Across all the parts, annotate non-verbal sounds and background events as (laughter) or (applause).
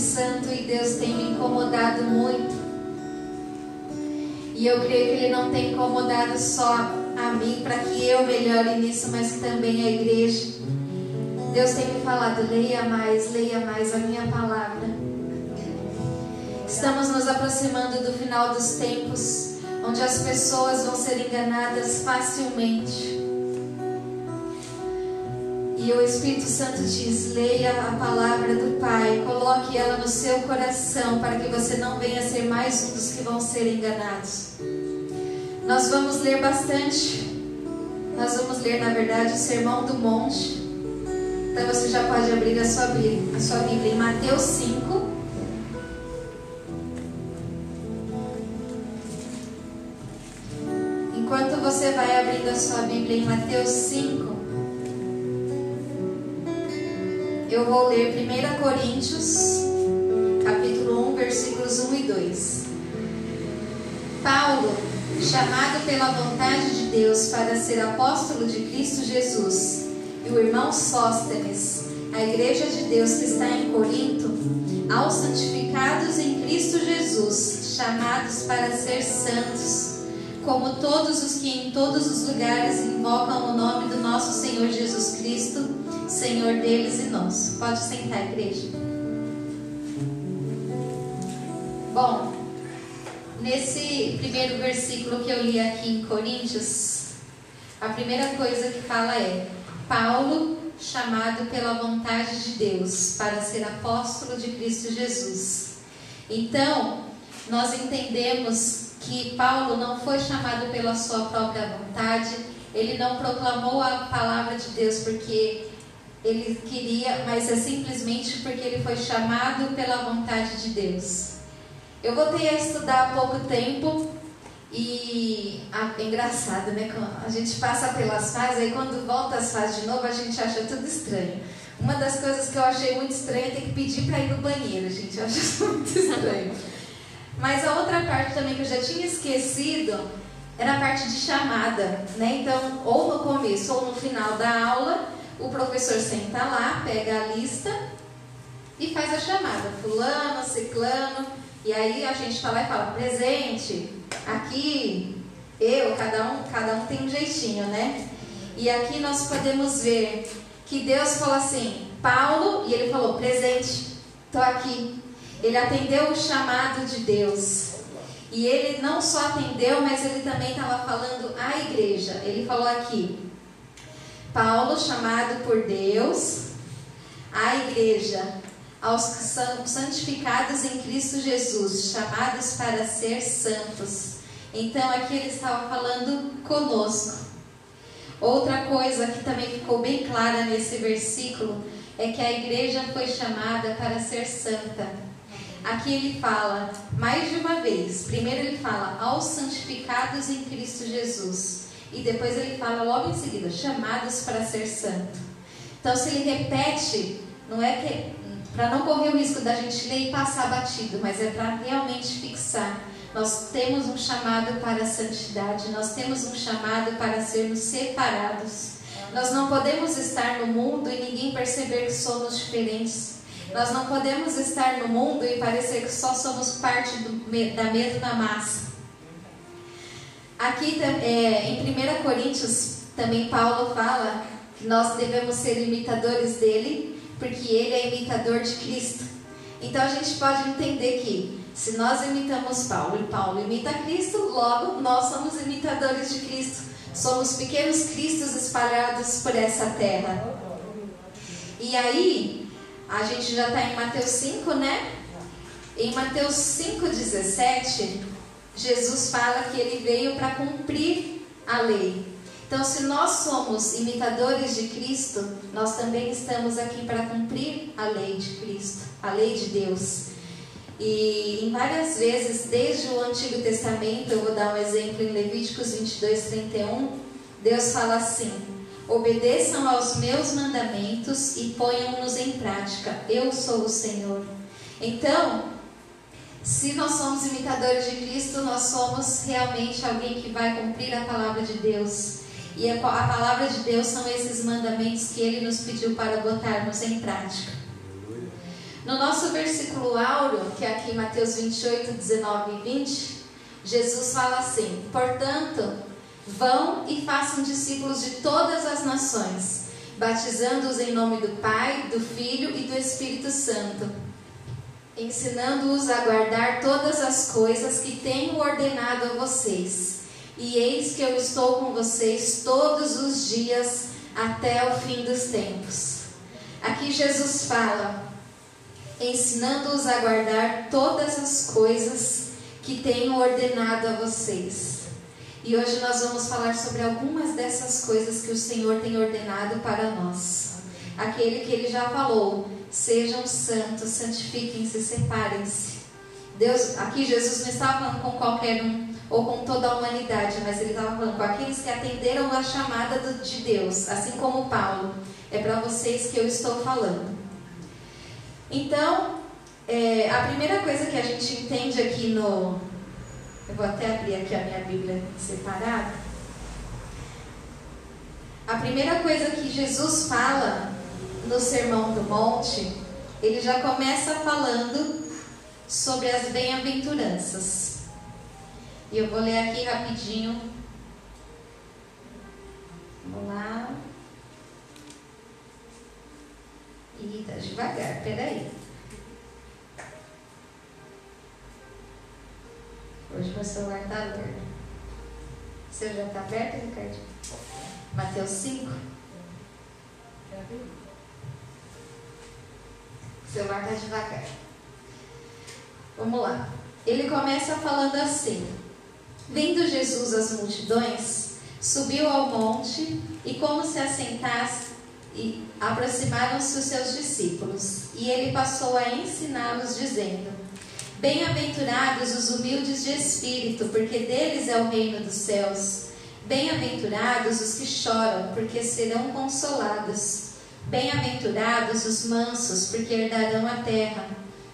Santo e Deus tem me incomodado muito. E eu creio que Ele não tem incomodado só a mim para que eu melhore nisso, mas também a igreja. Deus tem me falado: leia mais, leia mais a minha palavra. Estamos nos aproximando do final dos tempos, onde as pessoas vão ser enganadas facilmente. E o Espírito Santo diz: leia a palavra do Pai, coloque ela no seu coração, para que você não venha ser mais um dos que vão ser enganados. Nós vamos ler bastante. Nós vamos ler, na verdade, o Sermão do Monte. Então você já pode abrir a sua Bíblia, a sua Bíblia em Mateus 5. Enquanto você vai abrindo a sua Bíblia em Mateus 5, eu vou ler 1 Coríntios, capítulo 1, versículos 1 e 2. Paulo, chamado pela vontade de Deus para ser apóstolo de Cristo Jesus, e o irmão Sóstenes, a igreja de Deus que está em Corinto, aos santificados em Cristo Jesus, chamados para ser santos, como todos os que em todos os lugares invocam o nome do nosso Senhor Jesus Cristo, Senhor deles e nosso. Pode sentar, igreja. Bom, nesse primeiro versículo que eu li aqui em Coríntios, a primeira coisa que fala é: Paulo, chamado pela vontade de Deus para ser apóstolo de Cristo Jesus. Então, nós entendemos que Paulo não foi chamado pela sua própria vontade, ele não proclamou a palavra de Deus porque ele queria, mas é simplesmente porque ele foi chamado pela vontade de Deus. Eu voltei a estudar há pouco tempo e ah, é engraçado, né? A gente passa pelas fases, aí quando volta as fases de novo, a gente acha tudo estranho. Uma das coisas que eu achei muito estranha é ter que pedir para ir no banheiro, gente. Eu acho isso muito estranho. Mas a outra parte também que eu já tinha esquecido era a parte de chamada, né? Então, ou no começo ou no final da aula, o professor senta lá, pega a lista e faz a chamada. Fulano, ciclano. E aí a gente fala e fala, presente, aqui, eu, cada um, cada um tem um jeitinho, né? E aqui nós podemos ver que Deus falou assim, Paulo, e ele falou, presente, estou aqui. Ele atendeu o chamado de Deus. E ele não só atendeu, mas ele também estava falando à igreja. Ele falou aqui: Paulo, chamado por Deus, à igreja, aos que são santificados em Cristo Jesus, chamados para ser santos. Então aqui ele estava falando conosco. Outra coisa que também ficou bem clara nesse versículo é que a igreja foi chamada para ser santa. Aqui ele fala mais de uma vez. Primeiro ele fala aos santificados em Cristo Jesus. E depois ele fala logo em seguida, chamados para ser santo. Então se ele repete, não é que para não correr o risco da gente ler e passar batido, mas é para realmente fixar. Nós temos um chamado para a santidade, nós temos um chamado para sermos separados. Nós não podemos estar no mundo e ninguém perceber que somos diferentes. Nós não podemos estar no mundo e parecer que só somos parte do, da mesma massa. Aqui é, em 1 Coríntios, também Paulo fala que nós devemos ser imitadores dele, porque ele é imitador de Cristo. Então a gente pode entender que se nós imitamos Paulo e Paulo imita Cristo, logo nós somos imitadores de Cristo. Somos pequenos cristos espalhados por essa terra. E aí, a gente já está em Mateus 5, né? Em Mateus 5,17, Jesus fala que ele veio para cumprir a lei. Então, se nós somos imitadores de Cristo, nós também estamos aqui para cumprir a lei de Cristo, a lei de Deus. E em várias vezes, desde o Antigo Testamento, eu vou dar um exemplo em Levíticos 22, 31, Deus fala assim: Obedeçam aos meus mandamentos e ponham-nos em prática. Eu sou o Senhor. Então, se nós somos imitadores de Cristo, nós somos realmente alguém que vai cumprir a palavra de Deus. E a, palavra de Deus são esses mandamentos que Ele nos pediu para botarmos em prática. No nosso versículo áureo, que é aqui em Mateus 28, 19 e 20, Jesus fala assim: Portanto, vão e façam discípulos de todas as nações, batizando-os em nome do Pai, do Filho e do Espírito Santo, ensinando-os a guardar todas as coisas que tenho ordenado a vocês. E eis que eu estou com vocês todos os dias até o fim dos tempos. Aqui Jesus fala, ensinando-os a guardar todas as coisas que tenho ordenado a vocês. E hoje nós vamos falar sobre algumas dessas coisas que o Senhor tem ordenado para nós. Aquele que ele já falou: sejam santos, santifiquem-se, separem-se. Deus, aqui Jesus não estava falando com qualquer um ou com toda a humanidade, mas ele estava falando com aqueles que atenderam a chamada de Deus, assim como Paulo. É para vocês que eu estou falando. Então, é, a primeira coisa que a gente entende aqui no. Eu vou até abrir aqui a minha Bíblia separada. A primeira coisa que Jesus fala no Sermão do Monte, ele já começa falando sobre as bem-aventuranças. E eu vou ler aqui rapidinho. Vamos lá. Ih, tá devagar, peraí. Hoje meu celular está aberto. O seu já está aberto, Ricardo? Mateus 5. O celular está devagar. Vamos lá. Ele começa falando assim: Vendo Jesus as multidões, subiu ao monte e, como se assentasse, aproximaram-se os seus discípulos. E ele passou a ensiná-los, dizendo: Bem-aventurados os humildes de espírito, porque deles é o reino dos céus. Bem-aventurados os que choram, porque serão consolados. Bem-aventurados os mansos, porque herdarão a terra.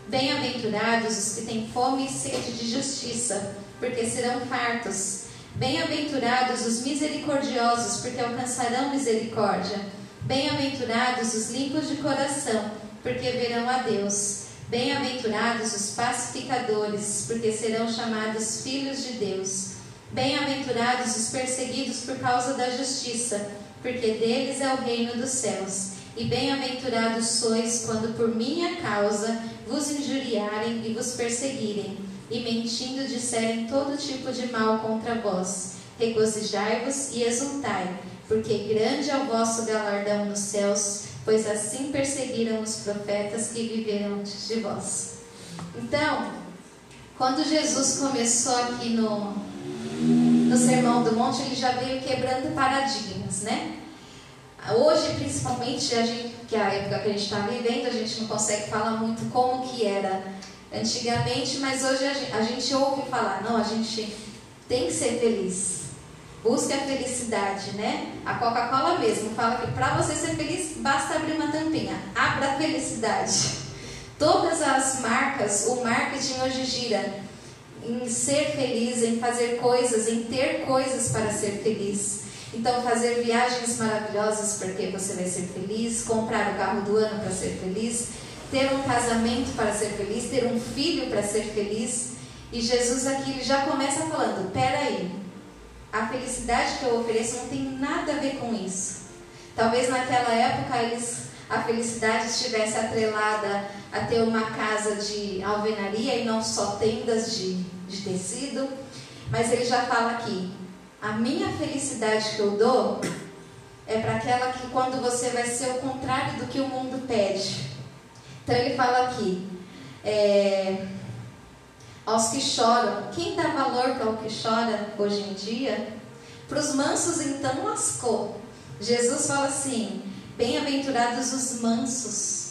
Bem-aventurados os que têm fome e sede de justiça, porque serão fartos. Bem-aventurados os misericordiosos, porque alcançarão misericórdia. Bem-aventurados os limpos de coração, porque verão a Deus. Bem-aventurados os pacificadores, porque serão chamados filhos de Deus. Bem-aventurados os perseguidos por causa da justiça, porque deles é o reino dos céus. E bem-aventurados sois quando por minha causa vos injuriarem e vos perseguirem, e mentindo disserem todo tipo de mal contra vós. Regozijai-vos e exultai, porque grande é o vosso galardão nos céus pois assim perseguiram os profetas que viveram antes de vós. Então, quando Jesus começou aqui no, no Sermão do Monte, ele já veio quebrando paradigmas, né? Hoje, principalmente, a gente, que é a época que a gente está vivendo, a gente não consegue falar muito como que era antigamente, mas hoje a gente, a gente ouve falar, não, a gente tem que ser feliz. Busque a felicidade, né? A Coca-Cola mesmo fala que para você ser feliz basta abrir uma tampinha. Abra a felicidade. (laughs) Todas as marcas, o marketing hoje gira em ser feliz, em fazer coisas, em ter coisas para ser feliz. Então, fazer viagens maravilhosas porque você vai ser feliz, comprar o carro do ano para ser feliz, ter um casamento para ser feliz, ter um filho para ser feliz. E Jesus aqui já começa falando: peraí, a felicidade que eu ofereço não tem nada a ver com isso. Talvez naquela época eles, a felicidade estivesse atrelada a ter uma casa de alvenaria e não só tendas de, de tecido. Mas ele já fala aqui: a minha felicidade que eu dou é para aquela que quando você vai ser o contrário do que o mundo pede. Então ele fala aqui. É, aos que choram. Quem dá valor para o que chora hoje em dia? Para os mansos, então, lascou. Jesus fala assim: bem-aventurados os mansos.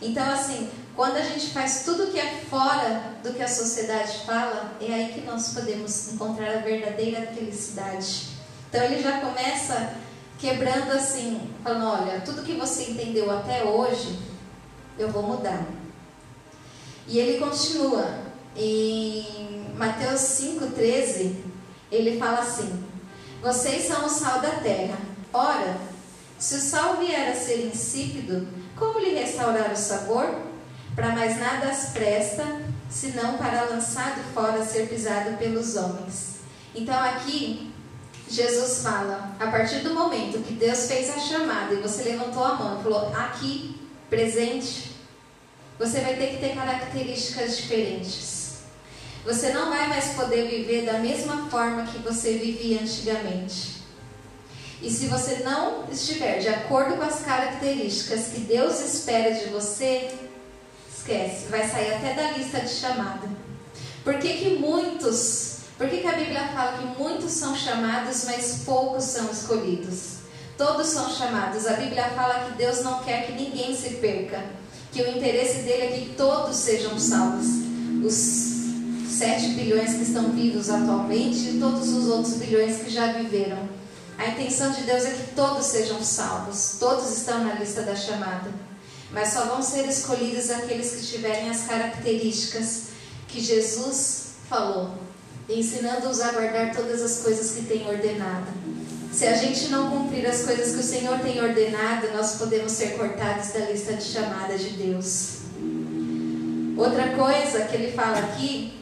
Então, assim, quando a gente faz tudo que é fora do que a sociedade fala, é aí que nós podemos encontrar a verdadeira felicidade. Então, ele já começa quebrando assim, falando: olha, tudo que você entendeu até hoje, eu vou mudar. E ele continua, em Mateus 5,13, ele fala assim: Vocês são o sal da terra. Ora, se o sal vier a ser insípido, como lhe restaurar o sabor? para mais nada as presta, senão para lançado fora ser pisado pelos homens. Então aqui Jesus fala, a partir do momento que Deus fez a chamada e você levantou a mão e falou, aqui, presente, você vai ter que ter características diferentes. Você não vai mais poder viver da mesma forma que você vivia antigamente. E se você não estiver de acordo com as características que Deus espera de você, esquece, vai sair até da lista de chamada. Por que, que muitos, por que, que a Bíblia fala que muitos são chamados, mas poucos são escolhidos? Todos são chamados. A Bíblia fala que Deus não quer que ninguém se perca, que o interesse dele é que todos sejam salvos. Os 7 bilhões que estão vivos atualmente e todos os outros bilhões que já viveram. A intenção de Deus é que todos sejam salvos, todos estão na lista da chamada. Mas só vão ser escolhidos aqueles que tiverem as características que Jesus falou, ensinando-os a guardar todas as coisas que tem ordenado. Se a gente não cumprir as coisas que o Senhor tem ordenado, nós podemos ser cortados da lista de chamada de Deus. Outra coisa que ele fala aqui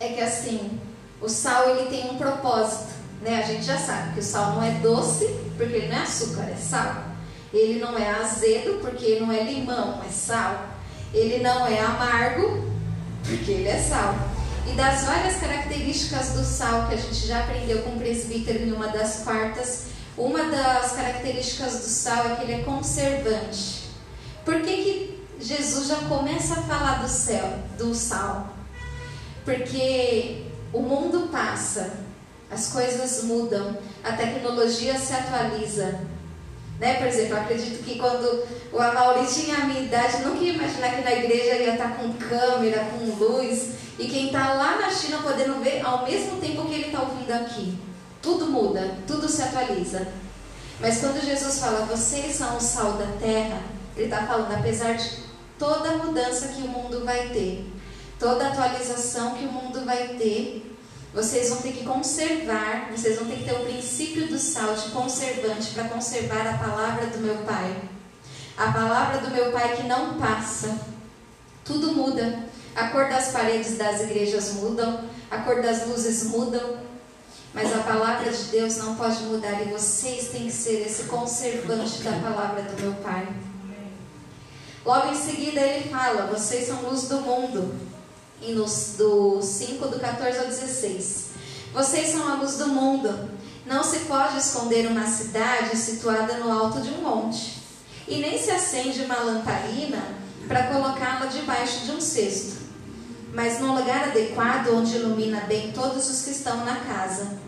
é que assim, o sal ele tem um propósito. Né? A gente já sabe que o sal não é doce, porque ele não é açúcar, é sal. Ele não é azedo, porque ele não é limão, é sal. Ele não é amargo, porque ele é sal. E das várias características do sal que a gente já aprendeu com o presbítero em uma das quartas, uma das características do sal é que ele é conservante. Por que, que Jesus já começa a falar do céu, do sal? Porque o mundo passa, as coisas mudam, a tecnologia se atualiza. Né? Por exemplo, acredito que quando o Amauri tinha a minha idade, nunca ia imaginar que na igreja ia estar com câmera, com luz, e quem está lá na China podendo ver ao mesmo tempo que ele está ouvindo aqui. Tudo muda, tudo se atualiza. Mas quando Jesus fala, vocês são o sal da terra, ele está falando, apesar de toda a mudança que o mundo vai ter, toda atualização que o mundo vai ter, vocês vão ter que conservar, vocês vão ter que ter o princípio do sal de conservante para conservar a palavra do meu Pai. A palavra do meu Pai que não passa. Tudo muda. A cor das paredes das igrejas mudam, a cor das luzes mudam, mas a palavra de Deus não pode mudar e vocês têm que ser esse conservante da palavra do meu Pai. Logo em seguida ele fala: vocês são luz do mundo e nos, do 5, do 14 ao 16. Vocês são a luz do mundo. Não se pode esconder uma cidade situada no alto de um monte. E nem se acende uma lamparina para colocá-la debaixo de um cesto, mas num lugar adequado onde ilumina bem todos os que estão na casa.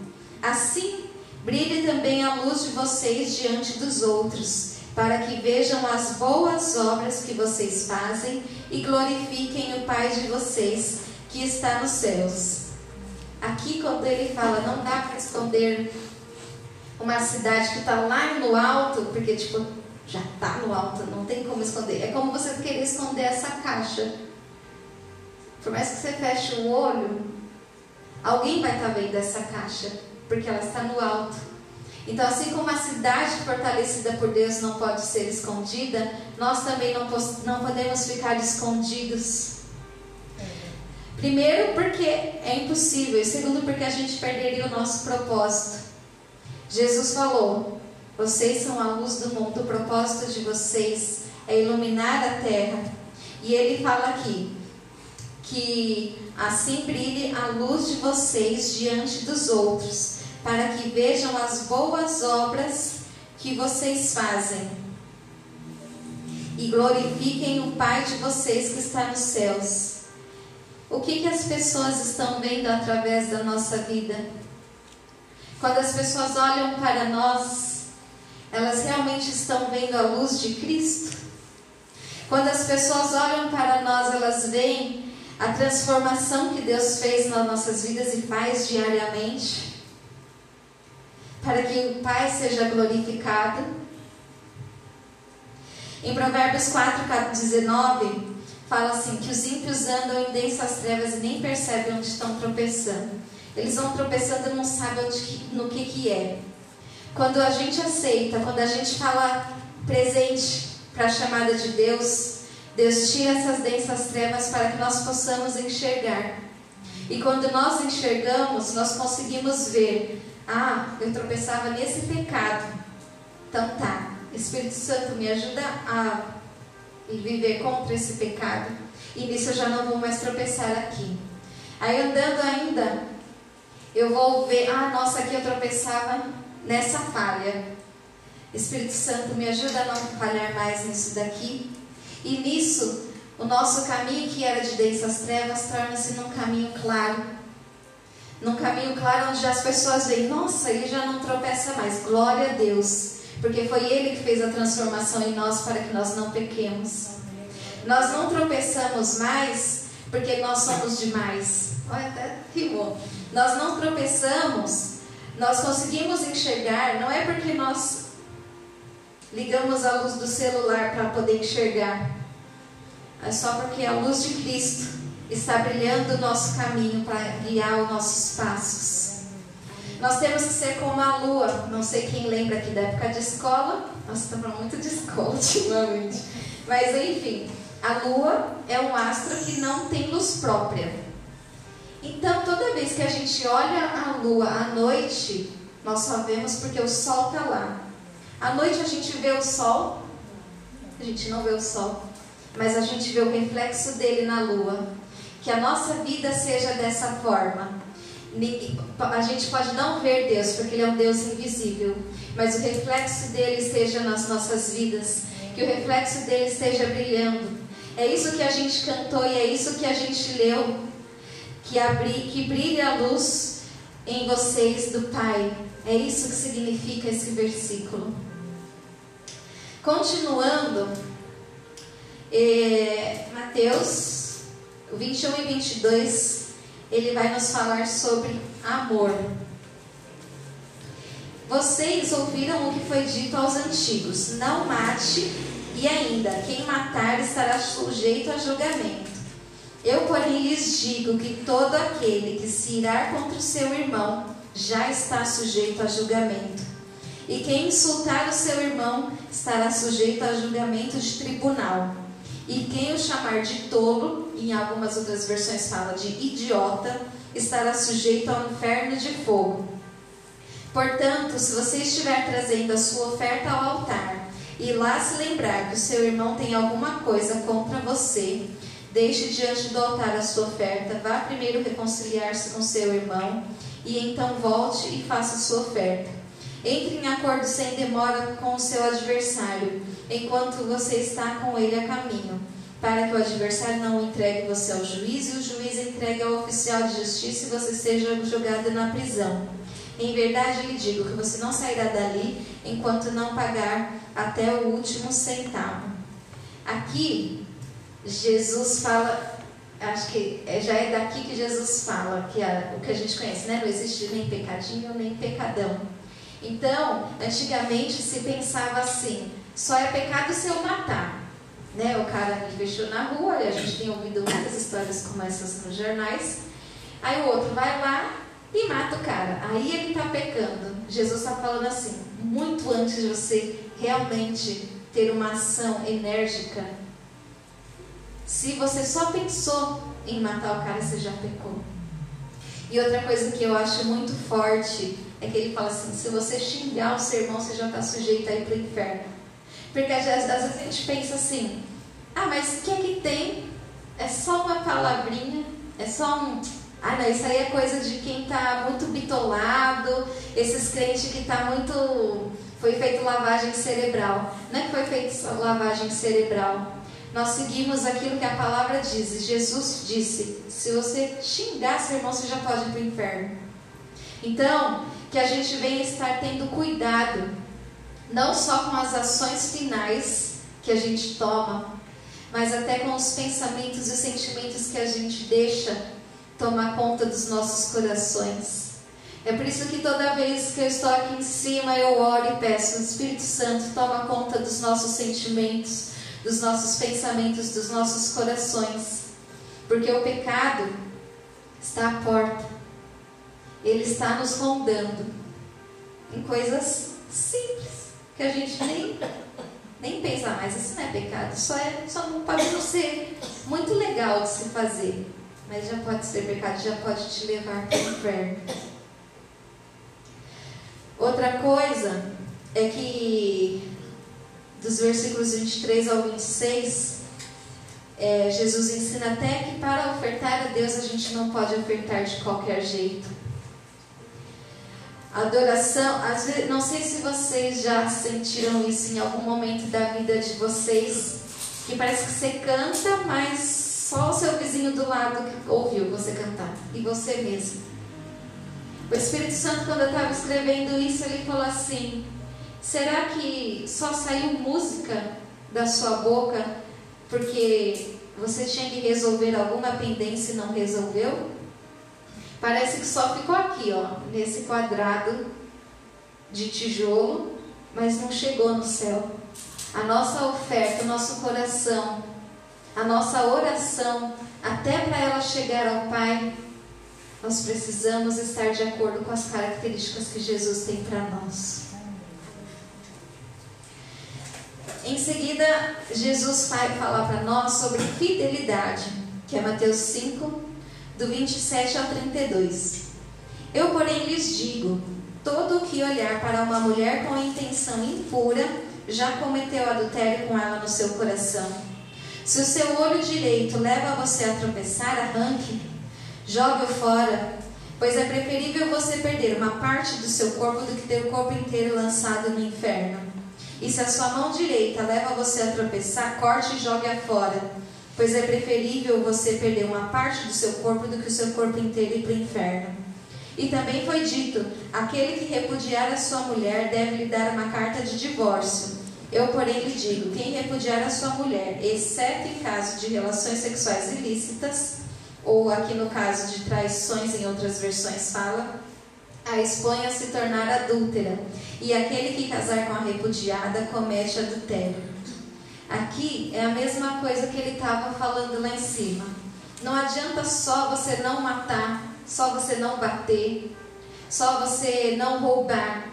Assim, brilhe também a luz de vocês diante dos outros para que vejam as boas obras que vocês fazem e glorifiquem o Pai de vocês que está nos céus. Aqui, quando ele fala, não dá para esconder uma cidade que está lá no alto, porque, tipo, já está no alto, não tem como esconder. É como você querer esconder essa caixa. Por mais que você feche o olho, alguém vai estar tá vendo essa caixa, porque ela está no alto. Então, assim como a cidade fortalecida por Deus não pode ser escondida, nós também não, não podemos ficar escondidos. Primeiro, porque é impossível, e segundo, porque a gente perderia o nosso propósito. Jesus falou: Vocês são a luz do mundo, o propósito de vocês é iluminar a terra. E ele fala aqui que assim brilhe a luz de vocês diante dos outros para que vejam as boas obras que vocês fazem e glorifiquem o Pai de vocês que está nos céus. O que, que as pessoas estão vendo através da nossa vida? Quando as pessoas olham para nós, elas realmente estão vendo a luz de Cristo? Quando as pessoas olham para nós, elas veem a transformação que Deus fez nas nossas vidas e faz diariamente? Para que o Pai seja glorificado. Em Provérbios 4, 19, fala assim: que os ímpios andam em densas trevas e nem percebem onde estão tropeçando. Eles vão tropeçando e não sabem onde, no que, que é. Quando a gente aceita, quando a gente fala presente para a chamada de Deus, Deus tira essas densas trevas para que nós possamos enxergar. E quando nós enxergamos, nós conseguimos ver: ah, eu tropeçava nesse pecado. Então tá, Espírito Santo me ajuda a viver contra esse pecado. E nisso eu já não vou mais tropeçar aqui. Aí andando ainda, eu vou ver: ah, nossa, aqui eu tropeçava nessa falha. Espírito Santo me ajuda a não falhar mais nisso daqui. E nisso, o nosso caminho que era de densas trevas torna-se num caminho claro. Num caminho claro onde as pessoas veem, nossa, ele já não tropeça mais. Glória a Deus. Porque foi ele que fez a transformação em nós para que nós não pequemos. Nós não tropeçamos mais porque nós somos demais. Olha, até rimou. Nós não tropeçamos, nós conseguimos enxergar, não é porque nós ligamos a luz do celular para poder enxergar. É só porque a luz de Cristo está brilhando o nosso caminho para guiar os nossos passos. Nós temos que ser como a lua. Não sei quem lembra aqui da época de escola. Nós estamos muito de escola (laughs) ultimamente. Mas enfim, a lua é um astro que não tem luz própria. Então, toda vez que a gente olha a lua à noite, nós só vemos porque o sol está lá. À noite a gente vê o sol, a gente não vê o sol, mas a gente vê o reflexo dele na lua. Que a nossa vida seja dessa forma. A gente pode não ver Deus, porque Ele é um Deus invisível, mas o reflexo dele esteja nas nossas vidas, que o reflexo dele esteja brilhando. É isso que a gente cantou e é isso que a gente leu, que, abri, que brilha a luz em vocês do Pai. É isso que significa esse versículo. Continuando, é, Mateus 21 e 22, ele vai nos falar sobre amor. Vocês ouviram o que foi dito aos antigos: não mate, e ainda, quem matar estará sujeito a julgamento. Eu, porém, lhes digo que todo aquele que se irá contra o seu irmão já está sujeito a julgamento. E quem insultar o seu irmão estará sujeito a julgamento de tribunal. E quem o chamar de tolo, em algumas outras versões fala de idiota, estará sujeito ao inferno de fogo. Portanto, se você estiver trazendo a sua oferta ao altar e lá se lembrar que o seu irmão tem alguma coisa contra você, deixe diante do altar a sua oferta, vá primeiro reconciliar-se com seu irmão e então volte e faça sua oferta. Entre em acordo sem demora com o seu adversário, enquanto você está com ele a caminho, para que o adversário não entregue você ao juiz e o juiz entregue ao oficial de justiça e você seja jogado na prisão. Em verdade lhe digo que você não sairá dali enquanto não pagar até o último centavo. Aqui, Jesus fala, acho que é, já é daqui que Jesus fala, que é o que a gente conhece, né? Não existe nem pecadinho nem pecadão. Então, antigamente se pensava assim: só é pecado se eu matar. Né? O cara me fechou na rua, a gente tem ouvido muitas histórias como essas nos jornais. Aí o outro vai lá e mata o cara. Aí ele está pecando. Jesus está falando assim: muito antes de você realmente ter uma ação enérgica, se você só pensou em matar o cara, você já pecou. E outra coisa que eu acho muito forte é que ele fala assim: se você xingar o seu irmão, você já está sujeito a ir para o inferno. Porque às vezes, às vezes a gente pensa assim: ah, mas o que é que tem? É só uma palavrinha, é só um. Ah, não, isso aí é coisa de quem está muito bitolado, esses crentes que está muito. Foi feito lavagem cerebral. Não é que foi feito lavagem cerebral. Nós seguimos aquilo que a palavra diz. Jesus disse: se você xingar seu irmão, você já pode ir para o inferno. Então, que a gente venha estar tendo cuidado, não só com as ações finais que a gente toma, mas até com os pensamentos e os sentimentos que a gente deixa tomar conta dos nossos corações. É por isso que toda vez que eu estou aqui em cima, eu oro e peço, o Espírito Santo toma conta dos nossos sentimentos, dos nossos pensamentos, dos nossos corações. Porque o pecado está à porta. Ele está nos rondando em coisas simples que a gente nem, nem pensa mais, isso não é pecado, só, é, só não pode não ser muito legal de se fazer, mas já pode ser pecado, já pode te levar para o inferno. Outra coisa é que dos versículos 23 ao 26, é, Jesus ensina até que para ofertar a Deus a gente não pode ofertar de qualquer jeito. Adoração, às vezes, não sei se vocês já sentiram isso em algum momento da vida de vocês, que parece que você canta, mas só o seu vizinho do lado que ouviu você cantar, e você mesmo. O Espírito Santo, quando eu estava escrevendo isso, ele falou assim: será que só saiu música da sua boca porque você tinha que resolver alguma pendência e não resolveu? Parece que só ficou aqui, ó, nesse quadrado de tijolo, mas não chegou no céu. A nossa oferta, o nosso coração, a nossa oração, até para ela chegar ao Pai, nós precisamos estar de acordo com as características que Jesus tem para nós. Em seguida, Jesus vai falar para nós sobre fidelidade, que é Mateus 5, do 27 ao 32. Eu, porém, lhes digo: todo o que olhar para uma mulher com intenção impura já cometeu adultério com ela no seu coração. Se o seu olho direito leva você a tropeçar, arranque, jogue-o fora, pois é preferível você perder uma parte do seu corpo do que ter o corpo inteiro lançado no inferno. E se a sua mão direita leva você a tropeçar, corte e jogue-a fora pois é preferível você perder uma parte do seu corpo do que o seu corpo inteiro ir para o inferno. E também foi dito: aquele que repudiar a sua mulher deve lhe dar uma carta de divórcio. Eu, porém, lhe digo: quem repudiar a sua mulher, exceto em caso de relações sexuais ilícitas, ou aqui no caso de traições, em outras versões fala, a expõe a se tornar adúltera. E aquele que casar com a repudiada comete adultério. Aqui é a mesma coisa que ele estava falando lá em cima. Não adianta só você não matar, só você não bater, só você não roubar.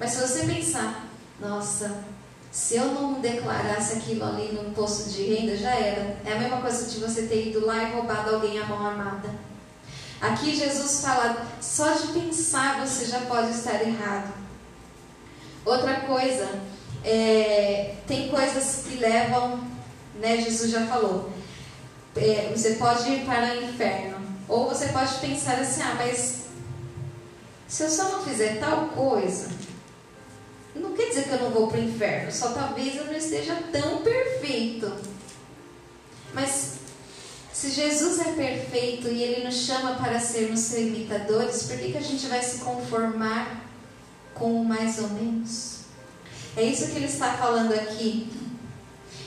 Mas se você pensar, nossa, se eu não declarasse aquilo ali no imposto de renda, já era. É a mesma coisa de você ter ido lá e roubado alguém a mão armada. Aqui Jesus fala, só de pensar você já pode estar errado. Outra coisa, é, tem coisas que levam, né, Jesus já falou, é, você pode ir para o inferno. Ou você pode pensar assim, ah, mas se eu só não fizer tal coisa, não quer dizer que eu não vou para o inferno, só talvez eu não esteja tão perfeito. Mas se Jesus é perfeito e Ele nos chama para sermos seus imitadores, por que, que a gente vai se conformar com o mais ou menos? É isso que ele está falando aqui.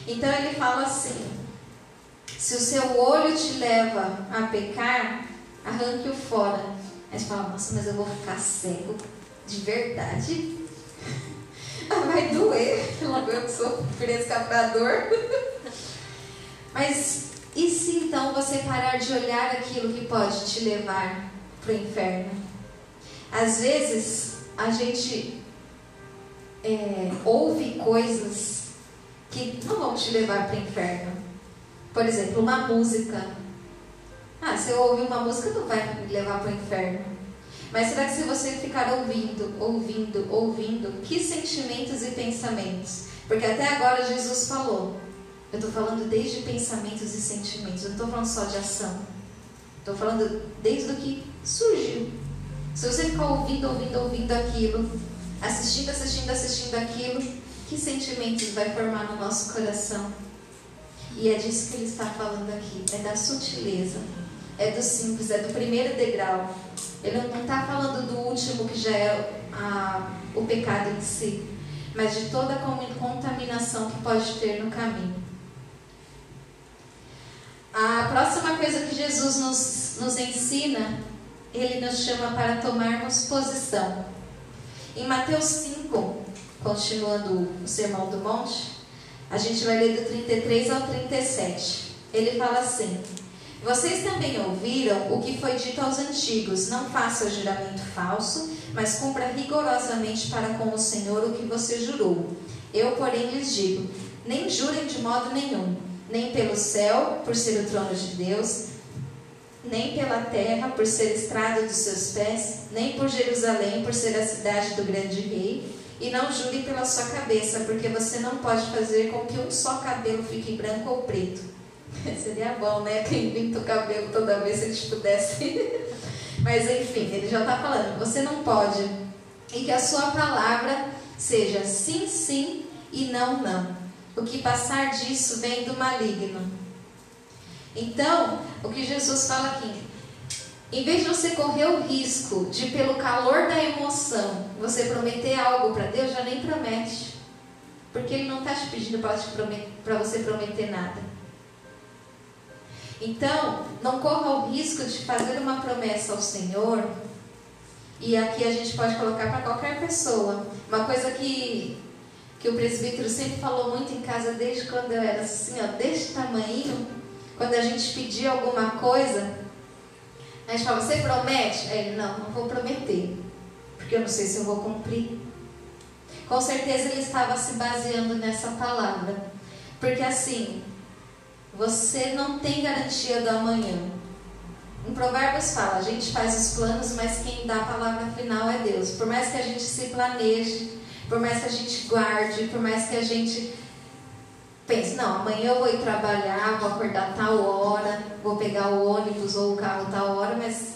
Então ele fala assim: se o seu olho te leva a pecar, arranque-o fora. Aí você fala, nossa, mas eu vou ficar cego de verdade? (laughs) Vai doer, logo eu sou escapador. (laughs) mas e se então você parar de olhar aquilo que pode te levar para o inferno? Às vezes a gente é, ouve coisas que não vão te levar para o inferno. Por exemplo, uma música. Ah, se eu ouvir uma música, não vai me levar para o inferno. Mas será que se você ficar ouvindo, ouvindo, ouvindo, que sentimentos e pensamentos? Porque até agora Jesus falou. Eu estou falando desde pensamentos e sentimentos. Eu não estou falando só de ação. Estou falando desde o que surgiu. Se você ficar ouvindo, ouvindo, ouvindo aquilo, assistindo, assistindo, assistindo aquilo, que sentimentos vai formar no nosso coração? E é disso que ele está falando aqui, é da sutileza, é do simples, é do primeiro degrau. Ele não está falando do último que já é a, o pecado em si, mas de toda a contaminação que pode ter no caminho. A próxima coisa que Jesus nos, nos ensina, ele nos chama para tomarmos posição. Em Mateus 5, continuando o Sermão do Monte, a gente vai ler do 33 ao 37. Ele fala assim: Vocês também ouviram o que foi dito aos antigos: Não faça juramento falso, mas cumpra rigorosamente para com o Senhor o que você jurou. Eu, porém, lhes digo: nem jurem de modo nenhum, nem pelo céu, por ser o trono de Deus, nem pela terra, por ser estrada dos seus pés, nem por Jerusalém, por ser a cidade do grande rei. E não jure pela sua cabeça, porque você não pode fazer com que um só cabelo fique branco ou preto. (laughs) Seria bom, né? Quem pinta o cabelo toda vez se gente pudesse. (laughs) Mas enfim, ele já está falando, você não pode. E que a sua palavra seja sim, sim e não, não. O que passar disso vem do maligno. Então, o que Jesus fala aqui, em vez de você correr o risco de, pelo calor da emoção, você prometer algo para Deus, já nem promete. Porque Ele não está te pedindo para você prometer nada. Então, não corra o risco de fazer uma promessa ao Senhor. E aqui a gente pode colocar para qualquer pessoa. Uma coisa que, que o presbítero sempre falou muito em casa, desde quando eu era assim, ó, deste tamanho quando a gente pedir alguma coisa, a gente fala, você promete? Aí ele, não, não vou prometer, porque eu não sei se eu vou cumprir. Com certeza ele estava se baseando nessa palavra. Porque assim, você não tem garantia do amanhã. Em Provérbios fala, a gente faz os planos, mas quem dá a palavra final é Deus. Por mais que a gente se planeje, por mais que a gente guarde, por mais que a gente pense, não, amanhã eu vou ir trabalhar, vou acordar tal hora, vou pegar o ônibus ou o carro tal hora, mas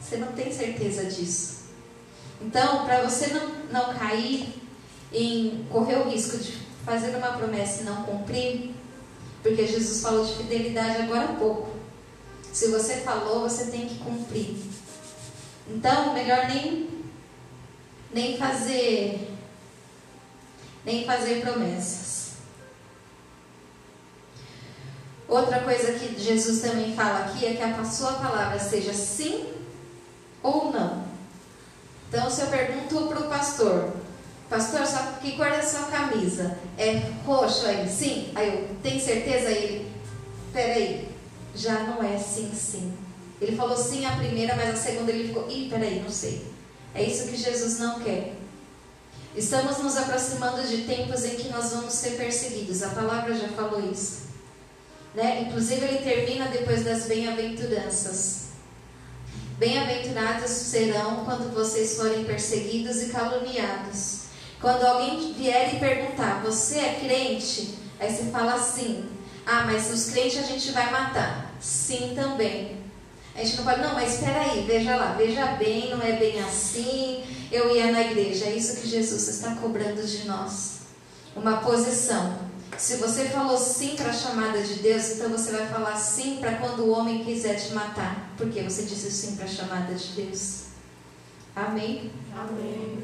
você não tem certeza disso. Então, para você não, não cair em correr o risco de fazer uma promessa e não cumprir, porque Jesus falou de fidelidade agora há pouco. Se você falou, você tem que cumprir. Então, melhor nem nem fazer nem fazer promessas. Outra coisa que Jesus também fala aqui é que a sua palavra seja sim ou não. Então, se eu pergunto para o pastor, pastor, que cor é a sua camisa? É roxo aí? Sim? Aí eu, tem certeza? Ele, peraí, já não é sim, sim. Ele falou sim a primeira, mas a segunda ele ficou, ih, peraí, não sei. É isso que Jesus não quer. Estamos nos aproximando de tempos em que nós vamos ser perseguidos. A palavra já falou isso. Né? Inclusive, ele termina depois das bem-aventuranças. Bem-aventurados serão quando vocês forem perseguidos e caluniados. Quando alguém vier e perguntar, você é crente? Aí você fala sim. Ah, mas os crentes a gente vai matar. Sim também. A gente não pode, não, mas espera aí, veja lá, veja bem, não é bem assim. Eu ia na igreja, é isso que Jesus está cobrando de nós. Uma posição. Se você falou sim para a chamada de Deus, então você vai falar sim para quando o homem quiser te matar, porque você disse sim para a chamada de Deus. Amém? Amém.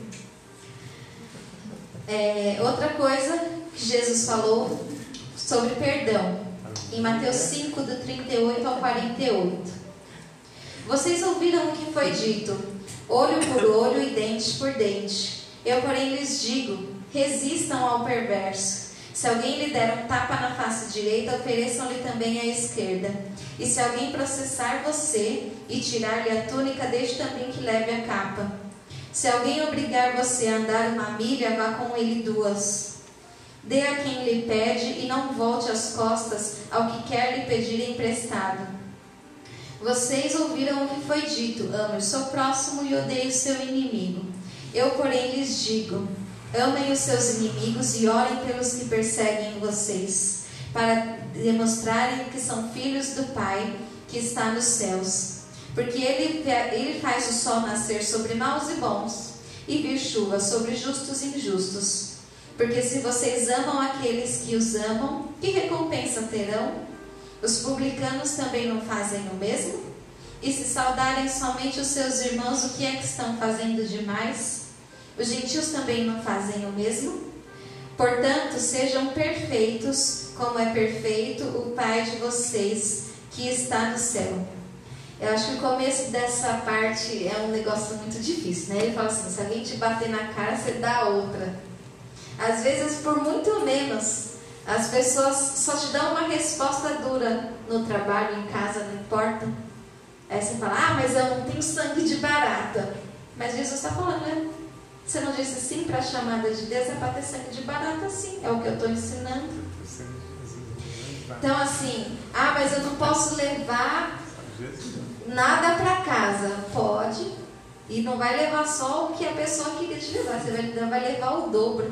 É, outra coisa que Jesus falou sobre perdão, em Mateus 5, do 38 ao 48. Vocês ouviram o que foi dito: olho por olho e dente por dente. Eu, porém, lhes digo: resistam ao perverso. Se alguém lhe der um tapa na face direita, ofereçam-lhe também a esquerda. E se alguém processar você e tirar-lhe a túnica, deixe também que leve a capa. Se alguém obrigar você a andar uma milha, vá com ele duas. Dê a quem lhe pede e não volte as costas ao que quer lhe pedir emprestado. Vocês ouviram o que foi dito: ame o seu próximo e odeie o seu inimigo. Eu, porém, lhes digo: Amem os seus inimigos e orem pelos que perseguem vocês, para demonstrarem que são filhos do Pai que está nos céus. Porque ele, ele faz o sol nascer sobre maus e bons, e vir chuva sobre justos e injustos. Porque se vocês amam aqueles que os amam, que recompensa terão? Os publicanos também não fazem o mesmo? E se saudarem somente os seus irmãos, o que é que estão fazendo demais? Os gentios também não fazem o mesmo? Portanto, sejam perfeitos, como é perfeito o Pai de vocês que está no céu. Eu acho que o começo dessa parte é um negócio muito difícil, né? Ele fala assim: se alguém te bater na cara, você dá outra. Às vezes, por muito menos, as pessoas só te dão uma resposta dura no trabalho, em casa, não importa. Aí você fala: ah, mas eu não tenho sangue de barata. Mas Jesus está falando, né? Você não disse sim para a chamada de Deus, é para ter sangue de barata, sim. É o que eu estou ensinando. Então, assim, ah, mas eu não posso levar nada para casa. Pode. E não vai levar só o que a pessoa queria te levar. Você vai, vai levar o dobro.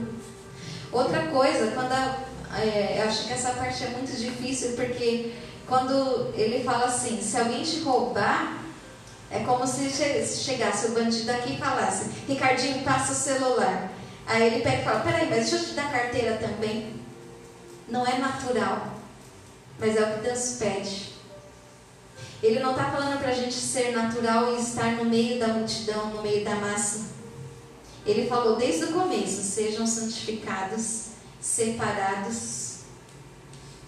Outra coisa, quando a, é, eu acho que essa parte é muito difícil, porque quando ele fala assim, se alguém te roubar, é como se chegasse o bandido aqui e falasse, Ricardinho, passa o celular. Aí ele pega e fala, peraí, mas deixa eu te dar carteira também. Não é natural, mas é o que Deus pede. Ele não está falando para a gente ser natural e estar no meio da multidão, no meio da massa. Ele falou desde o começo: sejam santificados, separados.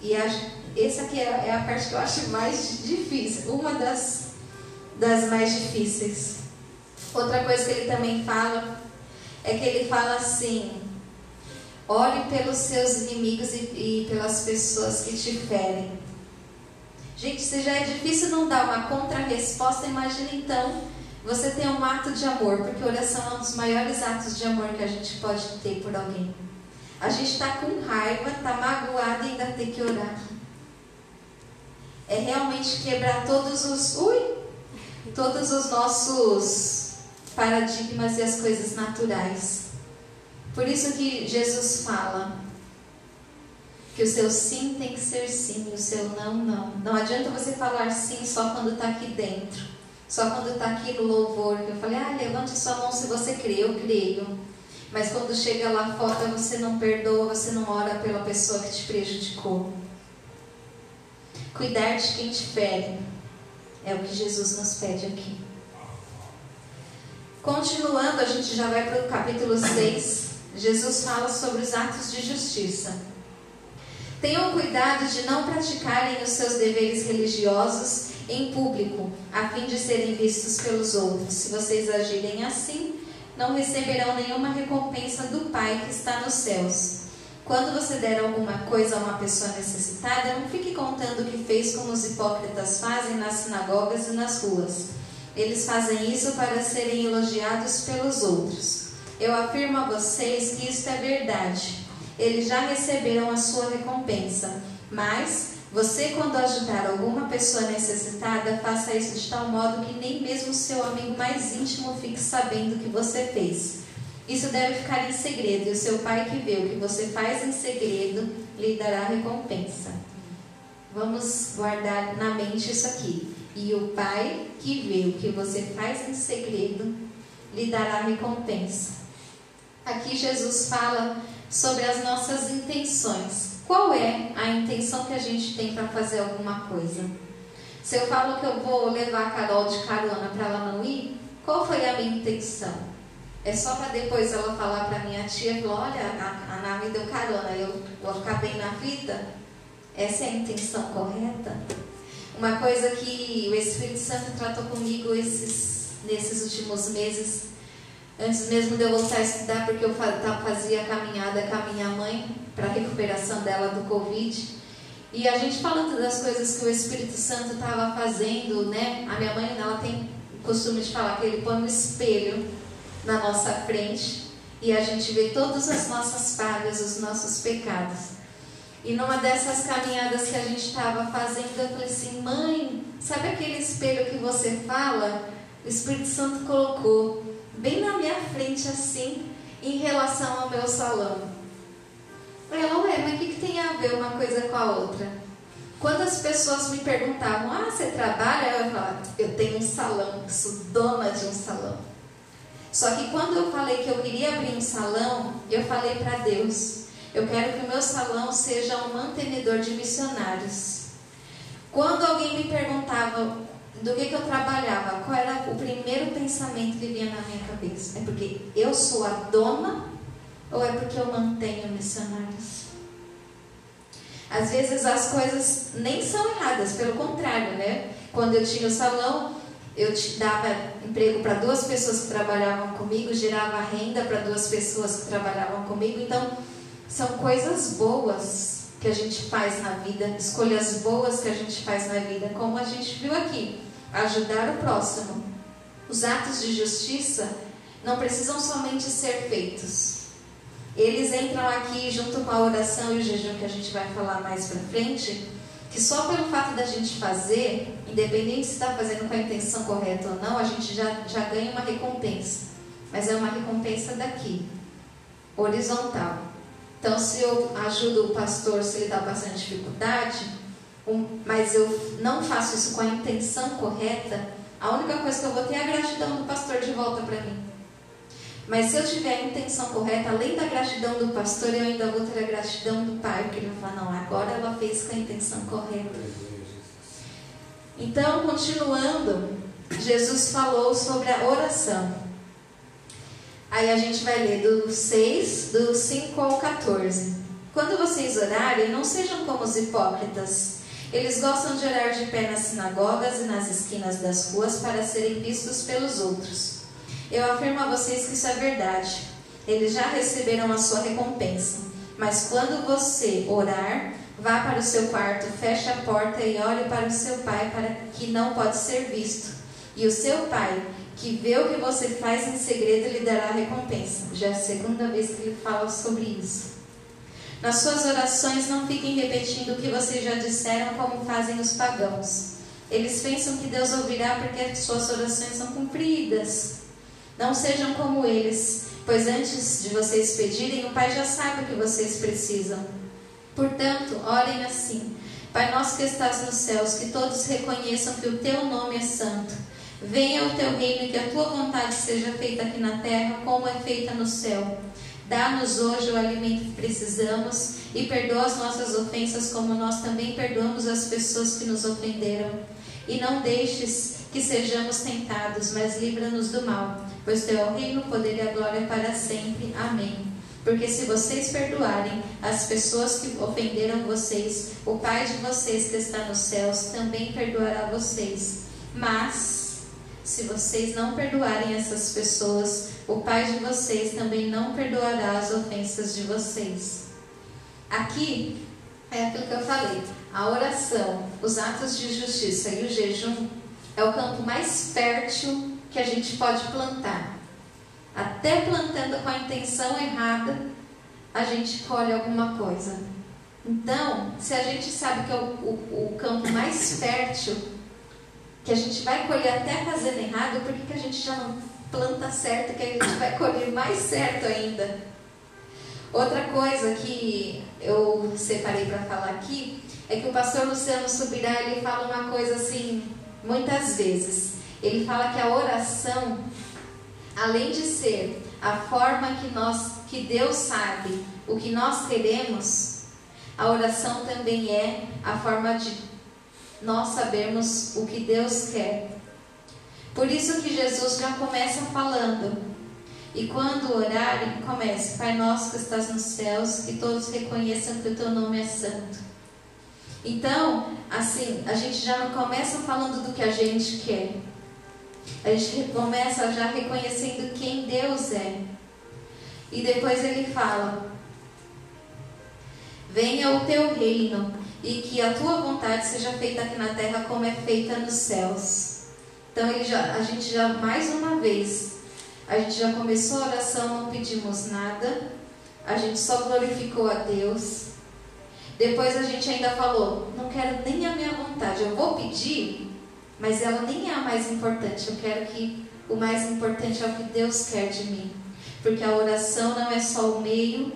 E a, essa aqui é, é a parte que eu acho mais difícil, uma das das mais difíceis. Outra coisa que ele também fala é que ele fala assim: ore pelos seus inimigos e, e pelas pessoas que te ferem. Gente, se já é difícil não dar uma contra-resposta, imagina então você ter um ato de amor, porque oração é um dos maiores atos de amor que a gente pode ter por alguém. A gente está com raiva, está magoado e ainda tem que orar. É realmente quebrar todos os. Ui! Todos os nossos paradigmas e as coisas naturais. Por isso que Jesus fala que o seu sim tem que ser sim, o seu não, não. Não adianta você falar sim só quando está aqui dentro, só quando está aqui no louvor. Eu falei, ah, levante sua mão se você crê, eu creio. Mas quando chega lá fora, você não perdoa, você não ora pela pessoa que te prejudicou. Cuidar de quem te fere. É o que Jesus nos pede aqui. Continuando, a gente já vai para o capítulo 6. Jesus fala sobre os atos de justiça. Tenham cuidado de não praticarem os seus deveres religiosos em público, a fim de serem vistos pelos outros. Se vocês agirem assim, não receberão nenhuma recompensa do Pai que está nos céus. Quando você der alguma coisa a uma pessoa necessitada, não fique contando o que fez como os hipócritas fazem nas sinagogas e nas ruas. Eles fazem isso para serem elogiados pelos outros. Eu afirmo a vocês que isto é verdade. Eles já receberam a sua recompensa. Mas você, quando ajudar alguma pessoa necessitada, faça isso de tal modo que nem mesmo seu amigo mais íntimo fique sabendo o que você fez. Isso deve ficar em segredo, e o seu pai que vê o que você faz em segredo lhe dará recompensa. Vamos guardar na mente isso aqui. E o pai que vê o que você faz em segredo lhe dará recompensa. Aqui Jesus fala sobre as nossas intenções. Qual é a intenção que a gente tem para fazer alguma coisa? Se eu falo que eu vou levar a Carol de carona para ela não ir, qual foi a minha intenção? É só para depois ela falar para minha tia, olha, a, a nave deu carona, eu vou ficar bem na vida. Essa é a intenção correta? Uma coisa que o Espírito Santo tratou comigo esses, nesses últimos meses, antes mesmo de eu voltar a estudar, porque eu fazia caminhada com a minha mãe para a recuperação dela do Covid. E a gente falando das coisas que o Espírito Santo estava fazendo, né? A minha mãe, ela tem o costume de falar que ele põe um espelho na nossa frente e a gente vê todas as nossas falhas, os nossos pecados. E numa dessas caminhadas que a gente estava fazendo, eu falei assim: mãe, sabe aquele espelho que você fala? O Espírito Santo colocou bem na minha frente, assim, em relação ao meu salão. Ela, ué, mas o que, que tem a ver uma coisa com a outra? Quando as pessoas me perguntavam, ah, você trabalha? Eu falava, eu tenho um salão, sou dona de um salão. Só que quando eu falei que eu queria abrir um salão, eu falei para Deus: eu quero que o meu salão seja um mantenedor de missionários. Quando alguém me perguntava do que, que eu trabalhava, qual era o primeiro pensamento que vinha na minha cabeça? É porque eu sou a dona ou é porque eu mantenho missionários? Às vezes as coisas nem são erradas, pelo contrário, né? Quando eu tinha o salão, eu dava emprego para duas pessoas que trabalhavam comigo, gerava renda para duas pessoas que trabalhavam comigo. Então, são coisas boas que a gente faz na vida, escolhas boas que a gente faz na vida, como a gente viu aqui, ajudar o próximo. Os atos de justiça não precisam somente ser feitos. Eles entram aqui junto com a oração e o jejum que a gente vai falar mais para frente, que só pelo fato da gente fazer, independente se está fazendo com a intenção correta ou não, a gente já, já ganha uma recompensa. Mas é uma recompensa daqui, horizontal. Então, se eu ajudo o pastor, se ele está passando dificuldade, um, mas eu não faço isso com a intenção correta, a única coisa que eu vou ter é a gratidão do pastor de volta para mim. Mas se eu tiver a intenção correta, além da gratidão do pastor, eu ainda vou ter a gratidão do pai, porque ele vai falar, não, agora ela fez com a intenção correta. Então, continuando, Jesus falou sobre a oração. Aí a gente vai ler do 6, do 5 ao 14. Quando vocês orarem, não sejam como os hipócritas. Eles gostam de orar de pé nas sinagogas e nas esquinas das ruas para serem vistos pelos outros. Eu afirmo a vocês que isso é verdade. Eles já receberam a sua recompensa. Mas quando você orar, vá para o seu quarto, feche a porta e ore para o seu pai, para que não pode ser visto. E o seu pai, que vê o que você faz em segredo, lhe dará a recompensa. Já é a segunda vez que ele fala sobre isso. Nas suas orações, não fiquem repetindo o que vocês já disseram, como fazem os pagãos. Eles pensam que Deus ouvirá porque as suas orações são cumpridas. Não sejam como eles, pois antes de vocês pedirem, o Pai já sabe o que vocês precisam. Portanto, orem assim: Pai nosso que estás nos céus, que todos reconheçam que o teu nome é santo. Venha o teu reino e que a tua vontade seja feita aqui na terra, como é feita no céu. Dá-nos hoje o alimento que precisamos e perdoa as nossas ofensas, como nós também perdoamos as pessoas que nos ofenderam. E não deixes que sejamos tentados, mas livra-nos do mal pois teu é o reino, o poder e a glória para sempre. Amém. Porque se vocês perdoarem as pessoas que ofenderam vocês, o Pai de vocês que está nos céus também perdoará vocês. Mas, se vocês não perdoarem essas pessoas, o Pai de vocês também não perdoará as ofensas de vocês. Aqui é aquilo que eu falei. A oração, os atos de justiça e o jejum é o campo mais fértil que a gente pode plantar. Até plantando com a intenção errada, a gente colhe alguma coisa. Então, se a gente sabe que é o, o, o campo mais fértil, que a gente vai colher até fazendo errado, por que, que a gente já não planta certo, que a gente vai colher mais certo ainda? Outra coisa que eu separei para falar aqui é que o pastor Luciano Subirá ele fala uma coisa assim, muitas vezes. Ele fala que a oração, além de ser a forma que nós, que Deus sabe o que nós queremos, a oração também é a forma de nós sabermos o que Deus quer. Por isso que Jesus já começa falando. E quando orarem, comece: Pai nosso que estás nos céus, que todos reconheçam que o teu nome é santo. Então, assim, a gente já não começa falando do que a gente quer. A gente começa já reconhecendo quem Deus é. E depois ele fala: Venha o teu reino e que a tua vontade seja feita aqui na terra como é feita nos céus. Então já, a gente já mais uma vez, a gente já começou a oração, não pedimos nada, a gente só glorificou a Deus. Depois a gente ainda falou, não quero nem a minha vontade, eu vou pedir, mas ela nem é a mais importante. Eu quero que o mais importante é o que Deus quer de mim. Porque a oração não é só o meio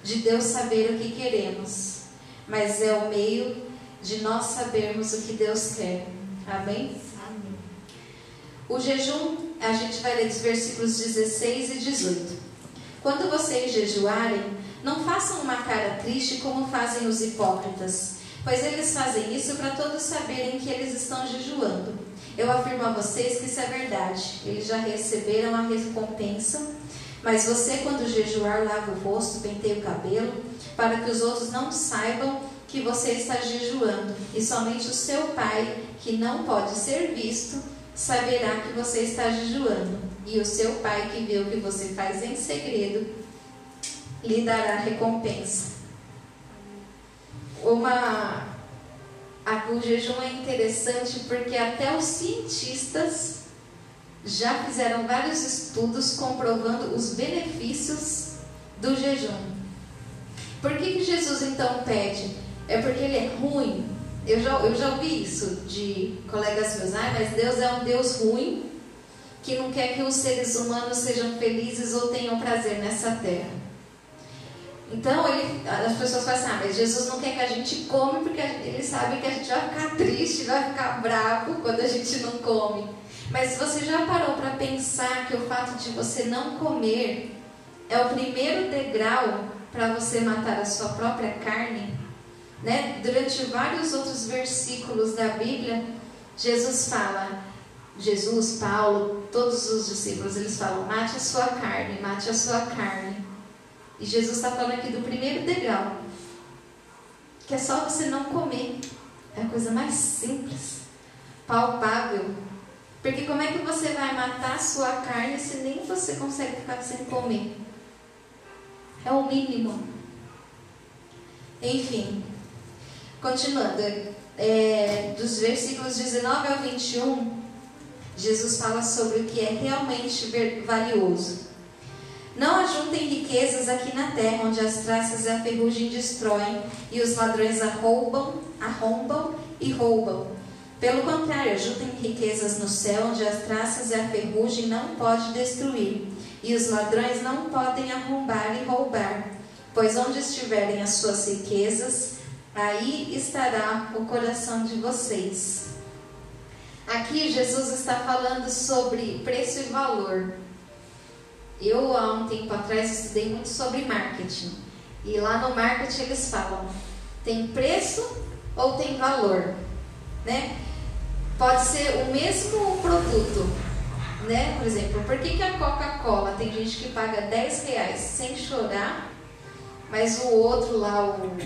de Deus saber o que queremos, mas é o meio de nós sabermos o que Deus quer. Amém? Amém. O jejum, a gente vai ler dos versículos 16 e 18. Quando vocês jejuarem, não façam uma cara triste como fazem os hipócritas pois eles fazem isso para todos saberem que eles estão jejuando. Eu afirmo a vocês que isso é verdade. Eles já receberam a recompensa. Mas você, quando jejuar, lava o rosto, penteia o cabelo, para que os outros não saibam que você está jejuando. E somente o seu pai, que não pode ser visto, saberá que você está jejuando. E o seu pai, que vê o que você faz em segredo, lhe dará recompensa uma o jejum é interessante porque até os cientistas já fizeram vários estudos comprovando os benefícios do jejum. Por que, que Jesus então pede? É porque ele é ruim? Eu já, eu já ouvi isso de colegas meus, ah, mas Deus é um Deus ruim que não quer que os seres humanos sejam felizes ou tenham prazer nessa terra. Então ele, as pessoas falam assim, ah, mas Jesus não quer que a gente come porque ele sabe que a gente vai ficar triste, vai ficar bravo quando a gente não come. Mas você já parou para pensar que o fato de você não comer é o primeiro degrau para você matar a sua própria carne? Né? Durante vários outros versículos da Bíblia, Jesus fala, Jesus, Paulo, todos os discípulos, eles falam: mate a sua carne, mate a sua carne. E Jesus está falando aqui do primeiro degrau, que é só você não comer. É a coisa mais simples, palpável. Porque como é que você vai matar a sua carne se nem você consegue ficar sem comer? É o mínimo. Enfim, continuando, é, dos versículos 19 ao 21, Jesus fala sobre o que é realmente valioso. Não ajuntem riquezas aqui na terra, onde as traças e a ferrugem destroem, e os ladrões arrombam, arrombam e roubam. Pelo contrário, ajuntem riquezas no céu, onde as traças e a ferrugem não podem destruir, e os ladrões não podem arrombar e roubar. Pois onde estiverem as suas riquezas, aí estará o coração de vocês. Aqui Jesus está falando sobre preço e valor. Eu, há um tempo atrás, estudei muito sobre marketing. E lá no marketing eles falam: tem preço ou tem valor? Né? Pode ser o mesmo produto. Né? Por exemplo, por que, que a Coca-Cola tem gente que paga 10 reais sem chorar, mas o outro lá, o,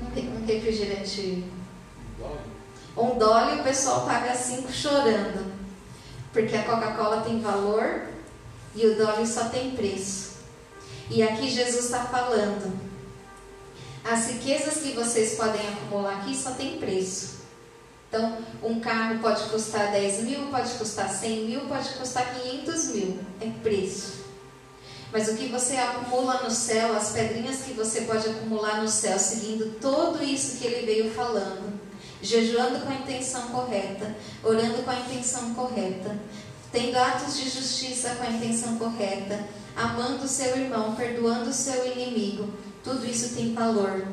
um refrigerante. Um dólar o pessoal paga 5 chorando. Porque a Coca-Cola tem valor e o dólar só tem preço. E aqui Jesus está falando: as riquezas que vocês podem acumular aqui só tem preço. Então, um carro pode custar 10 mil, pode custar 100 mil, pode custar 500 mil. É preço. Mas o que você acumula no céu, as pedrinhas que você pode acumular no céu, seguindo tudo isso que ele veio falando, jejuando com a intenção correta, orando com a intenção correta, tendo atos de justiça com a intenção correta, amando o seu irmão, perdoando o seu inimigo. Tudo isso tem valor,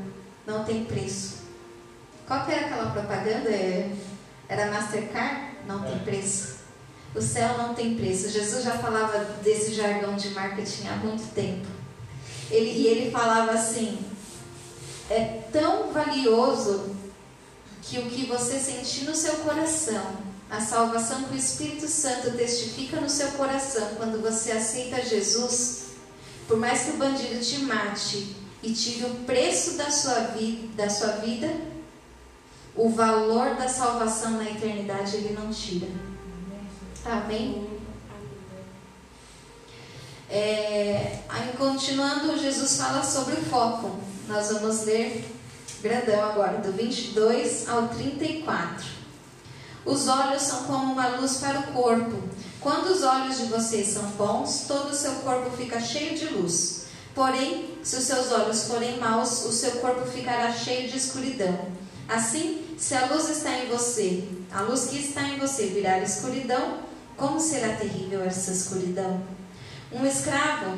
não tem preço. Qual que era aquela propaganda? É, era Mastercard? Não tem é. preço. O céu não tem preço. Jesus já falava desse jargão de marketing há muito tempo. Ele, e ele falava assim: é tão valioso que o que você sentir no seu coração a salvação que o Espírito Santo testifica no seu coração quando você aceita Jesus, por mais que o bandido te mate e tire o preço da sua vida, da sua vida, o valor da salvação na eternidade ele não tira. Amém? É, aí, continuando, Jesus fala sobre o foco. Nós vamos ler grandão agora, do 22 ao 34. Os olhos são como uma luz para o corpo. Quando os olhos de vocês são bons, todo o seu corpo fica cheio de luz. Porém, se os seus olhos forem maus, o seu corpo ficará cheio de escuridão. Assim, se a luz está em você, a luz que está em você virar escuridão, como será terrível essa escuridão? Um escravo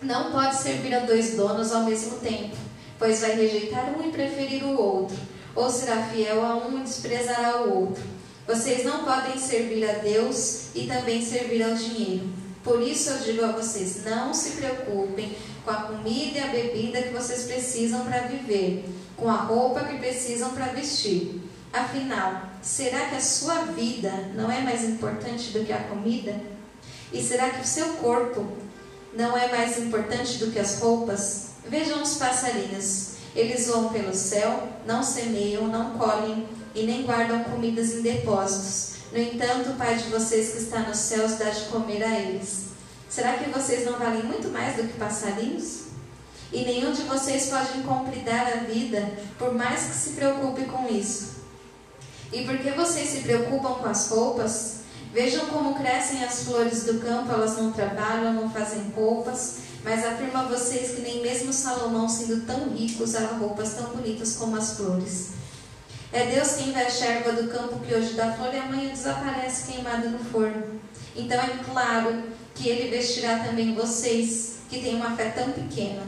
não pode servir a dois donos ao mesmo tempo, pois vai rejeitar um e preferir o outro, ou será fiel a um e desprezará o outro. Vocês não podem servir a Deus e também servir ao dinheiro. Por isso eu digo a vocês: não se preocupem com a comida e a bebida que vocês precisam para viver, com a roupa que precisam para vestir. Afinal, será que a sua vida não é mais importante do que a comida? E será que o seu corpo não é mais importante do que as roupas? Vejam os passarinhos. Eles voam pelo céu, não semeiam, não colhem e nem guardam comidas em depósitos. No entanto, o Pai de vocês que está nos céus dá de comer a eles. Será que vocês não valem muito mais do que passarinhos? E nenhum de vocês pode compridar a vida, por mais que se preocupe com isso. E porque vocês se preocupam com as roupas, Vejam como crescem as flores do campo, elas não trabalham, não fazem roupas, mas afirmo a vocês que nem mesmo Salomão, sendo tão rico, usava roupas tão bonitas como as flores. É Deus quem veste a erva do campo que hoje dá flor e amanhã desaparece queimada no forno. Então é claro que Ele vestirá também vocês, que têm uma fé tão pequena.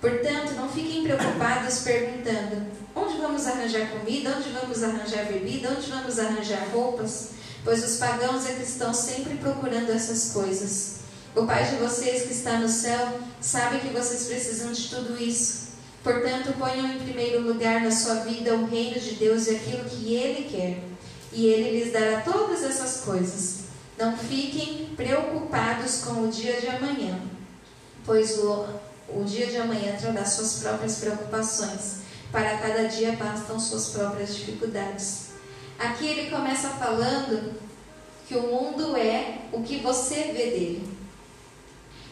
Portanto, não fiquem preocupados perguntando: onde vamos arranjar comida? Onde vamos arranjar bebida? Onde vamos arranjar roupas? Pois os pagãos é que estão sempre procurando essas coisas. O Pai de vocês que está no céu sabe que vocês precisam de tudo isso. Portanto, ponham em primeiro lugar na sua vida o reino de Deus e aquilo que Ele quer, e Ele lhes dará todas essas coisas. Não fiquem preocupados com o dia de amanhã, pois o, o dia de amanhã trará suas próprias preocupações. Para cada dia bastam suas próprias dificuldades. Aqui ele começa falando que o mundo é o que você vê dele.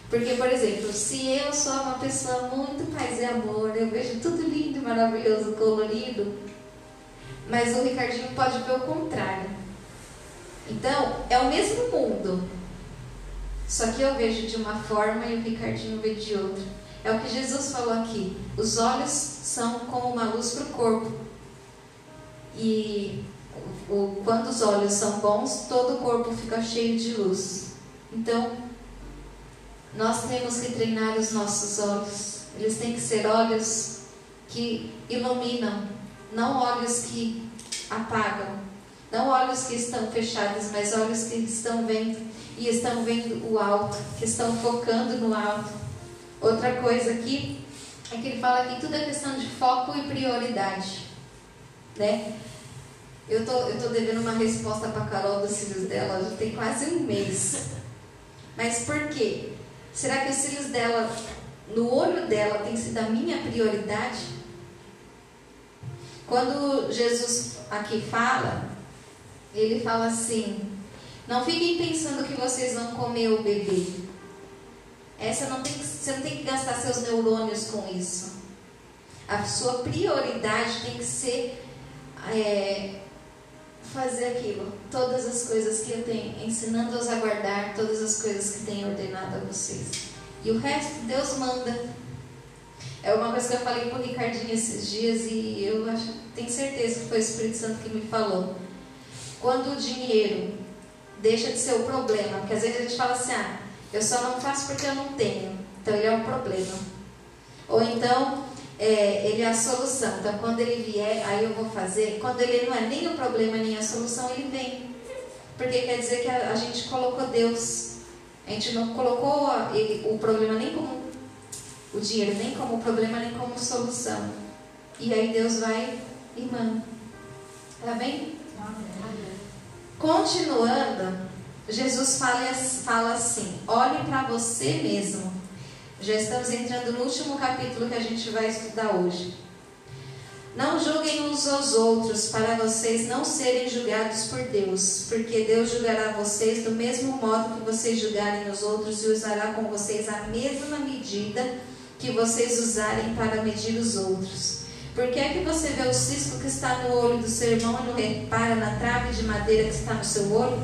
Porque, por exemplo, se eu sou uma pessoa muito paz e amor, eu vejo tudo lindo, maravilhoso, colorido, mas o Ricardinho pode ver o contrário. Então, é o mesmo mundo, só que eu vejo de uma forma e o Ricardinho vê de outra. É o que Jesus falou aqui. Os olhos são como uma luz para o corpo. E o, quando os olhos são bons, todo o corpo fica cheio de luz. Então, nós temos que treinar os nossos olhos. Eles têm que ser olhos que iluminam, não olhos que apagam. Não olhos que estão fechados, mas olhos que estão vendo e estão vendo o alto, que estão focando no alto. Outra coisa aqui é que ele fala que tudo é questão de foco e prioridade, né? Eu tô, eu tô devendo uma resposta para a Carol dos cílios dela, já tem quase um mês. (laughs) Mas por quê? Será que os cílios dela, no olho dela, tem sido a minha prioridade? Quando Jesus aqui fala, ele fala assim: Não fiquem pensando que vocês vão comer ou beber. Essa não tem você não tem que gastar seus neurônios com isso. A sua prioridade tem que ser é, fazer aquilo, todas as coisas que eu tenho, ensinando-os a guardar todas as coisas que tenho ordenado a vocês. E o resto Deus manda. É uma coisa que eu falei com o Ricardinho esses dias e eu acho, tenho certeza que foi o Espírito Santo que me falou. Quando o dinheiro deixa de ser o problema, porque às vezes a gente fala assim, ah, eu só não faço porque eu não tenho, então ele é um problema. Ou então, é, ele é a solução. Então, quando ele vier, aí eu vou fazer. Quando ele não é nem o problema nem a solução, ele vem. Porque quer dizer que a, a gente colocou Deus. A gente não colocou a, ele, o problema nem como o dinheiro, nem como problema, nem como solução. E aí Deus vai e manda. Tá bem? Continuando, Jesus fala, fala assim: olhe para você mesmo já estamos entrando no último capítulo que a gente vai estudar hoje. Não julguem uns aos outros, para vocês não serem julgados por Deus, porque Deus julgará vocês do mesmo modo que vocês julgarem os outros e usará com vocês a mesma medida que vocês usarem para medir os outros. Por que é que você vê o cisco que está no olho do seu irmão e não repara na trave de madeira que está no seu olho?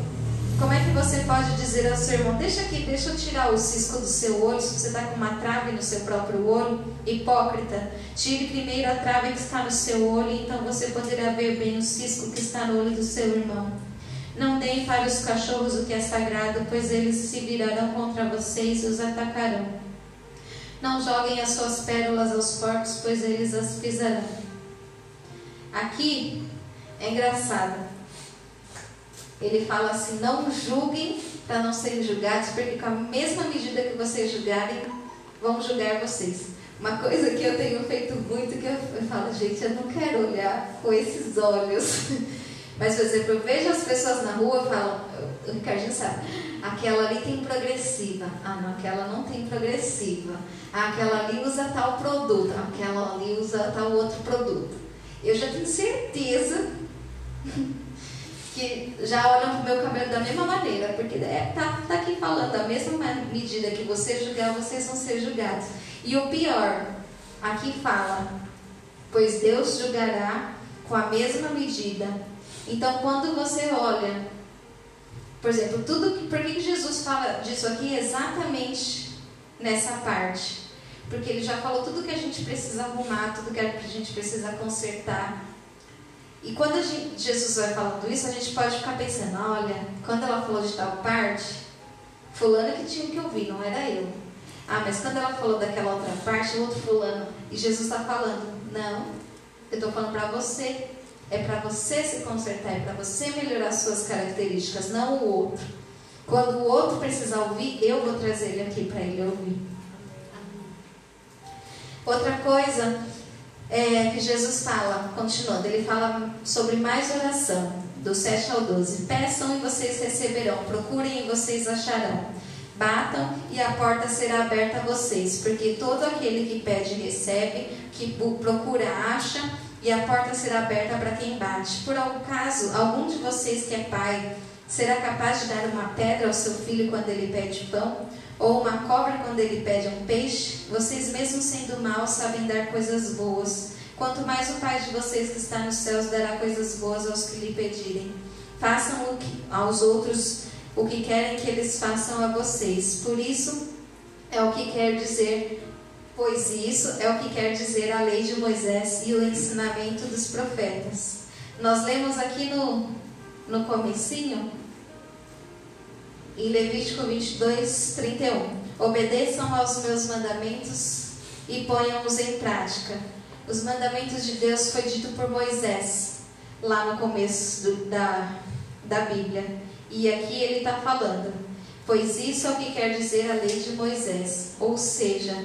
Como é que você pode dizer ao seu irmão: Deixa aqui, deixa eu tirar o cisco do seu olho, se você está com uma trave no seu próprio olho? Hipócrita, tire primeiro a trave que está no seu olho, então você poderá ver bem o cisco que está no olho do seu irmão. Não deem para os cachorros o que é sagrado, pois eles se virarão contra vocês e os atacarão. Não joguem as suas pérolas aos porcos, pois eles as pisarão. Aqui é engraçado. Ele fala assim: não julguem para não serem julgados, porque com a mesma medida que vocês julgarem, vão julgar vocês. Uma coisa que eu tenho feito muito, que eu, eu falo, gente, eu não quero olhar com esses olhos. (laughs) Mas, por exemplo, eu vejo as pessoas na rua falo, o Ricardinho sabe, aquela ali tem progressiva. Ah, não, aquela não tem progressiva. Ah, aquela ali usa tal produto. Aquela ali usa tal outro produto. Eu já tenho certeza que já olham para o meu cabelo da mesma maneira, porque é, tá, tá aqui falando, da mesma medida que você julgar, vocês vão ser julgados. E o pior, aqui fala, pois Deus julgará com a mesma medida. Então, quando você olha Por exemplo, tudo que, por que Jesus fala disso aqui exatamente nessa parte? Porque ele já falou tudo que a gente precisa arrumar, tudo que a gente precisa consertar. E quando gente, Jesus vai falando isso, a gente pode ficar pensando, olha, quando ela falou de tal parte, fulano que tinha que ouvir, não era eu. Ah, mas quando ela falou daquela outra parte, o outro fulano, e Jesus está falando, não, eu estou falando para você. É para você se consertar, é para você melhorar suas características, não o outro. Quando o outro precisar ouvir, eu vou trazer ele aqui para ele ouvir. Outra coisa é, que Jesus fala, continuando, ele fala sobre mais oração, do 7 ao 12. Peçam e vocês receberão, procurem e vocês acharão. Batam e a porta será aberta a vocês, porque todo aquele que pede recebe, que procura acha, e a porta será aberta para quem bate. Por algum caso, algum de vocês que é pai será capaz de dar uma pedra ao seu filho quando ele pede pão? Ou uma cobra quando ele pede um peixe? Vocês, mesmo sendo maus, sabem dar coisas boas. Quanto mais o Pai de vocês que está nos céus dará coisas boas aos que lhe pedirem. Façam aos outros o que querem que eles façam a vocês. Por isso é o que quer dizer, pois isso é o que quer dizer a lei de Moisés e o ensinamento dos profetas. Nós lemos aqui no, no comecinho em Levítico 22, 31. Obedeçam aos meus mandamentos e ponham-os em prática. Os mandamentos de Deus foi dito por Moisés, lá no começo do, da, da Bíblia. E aqui ele está falando, pois isso é o que quer dizer a lei de Moisés. Ou seja,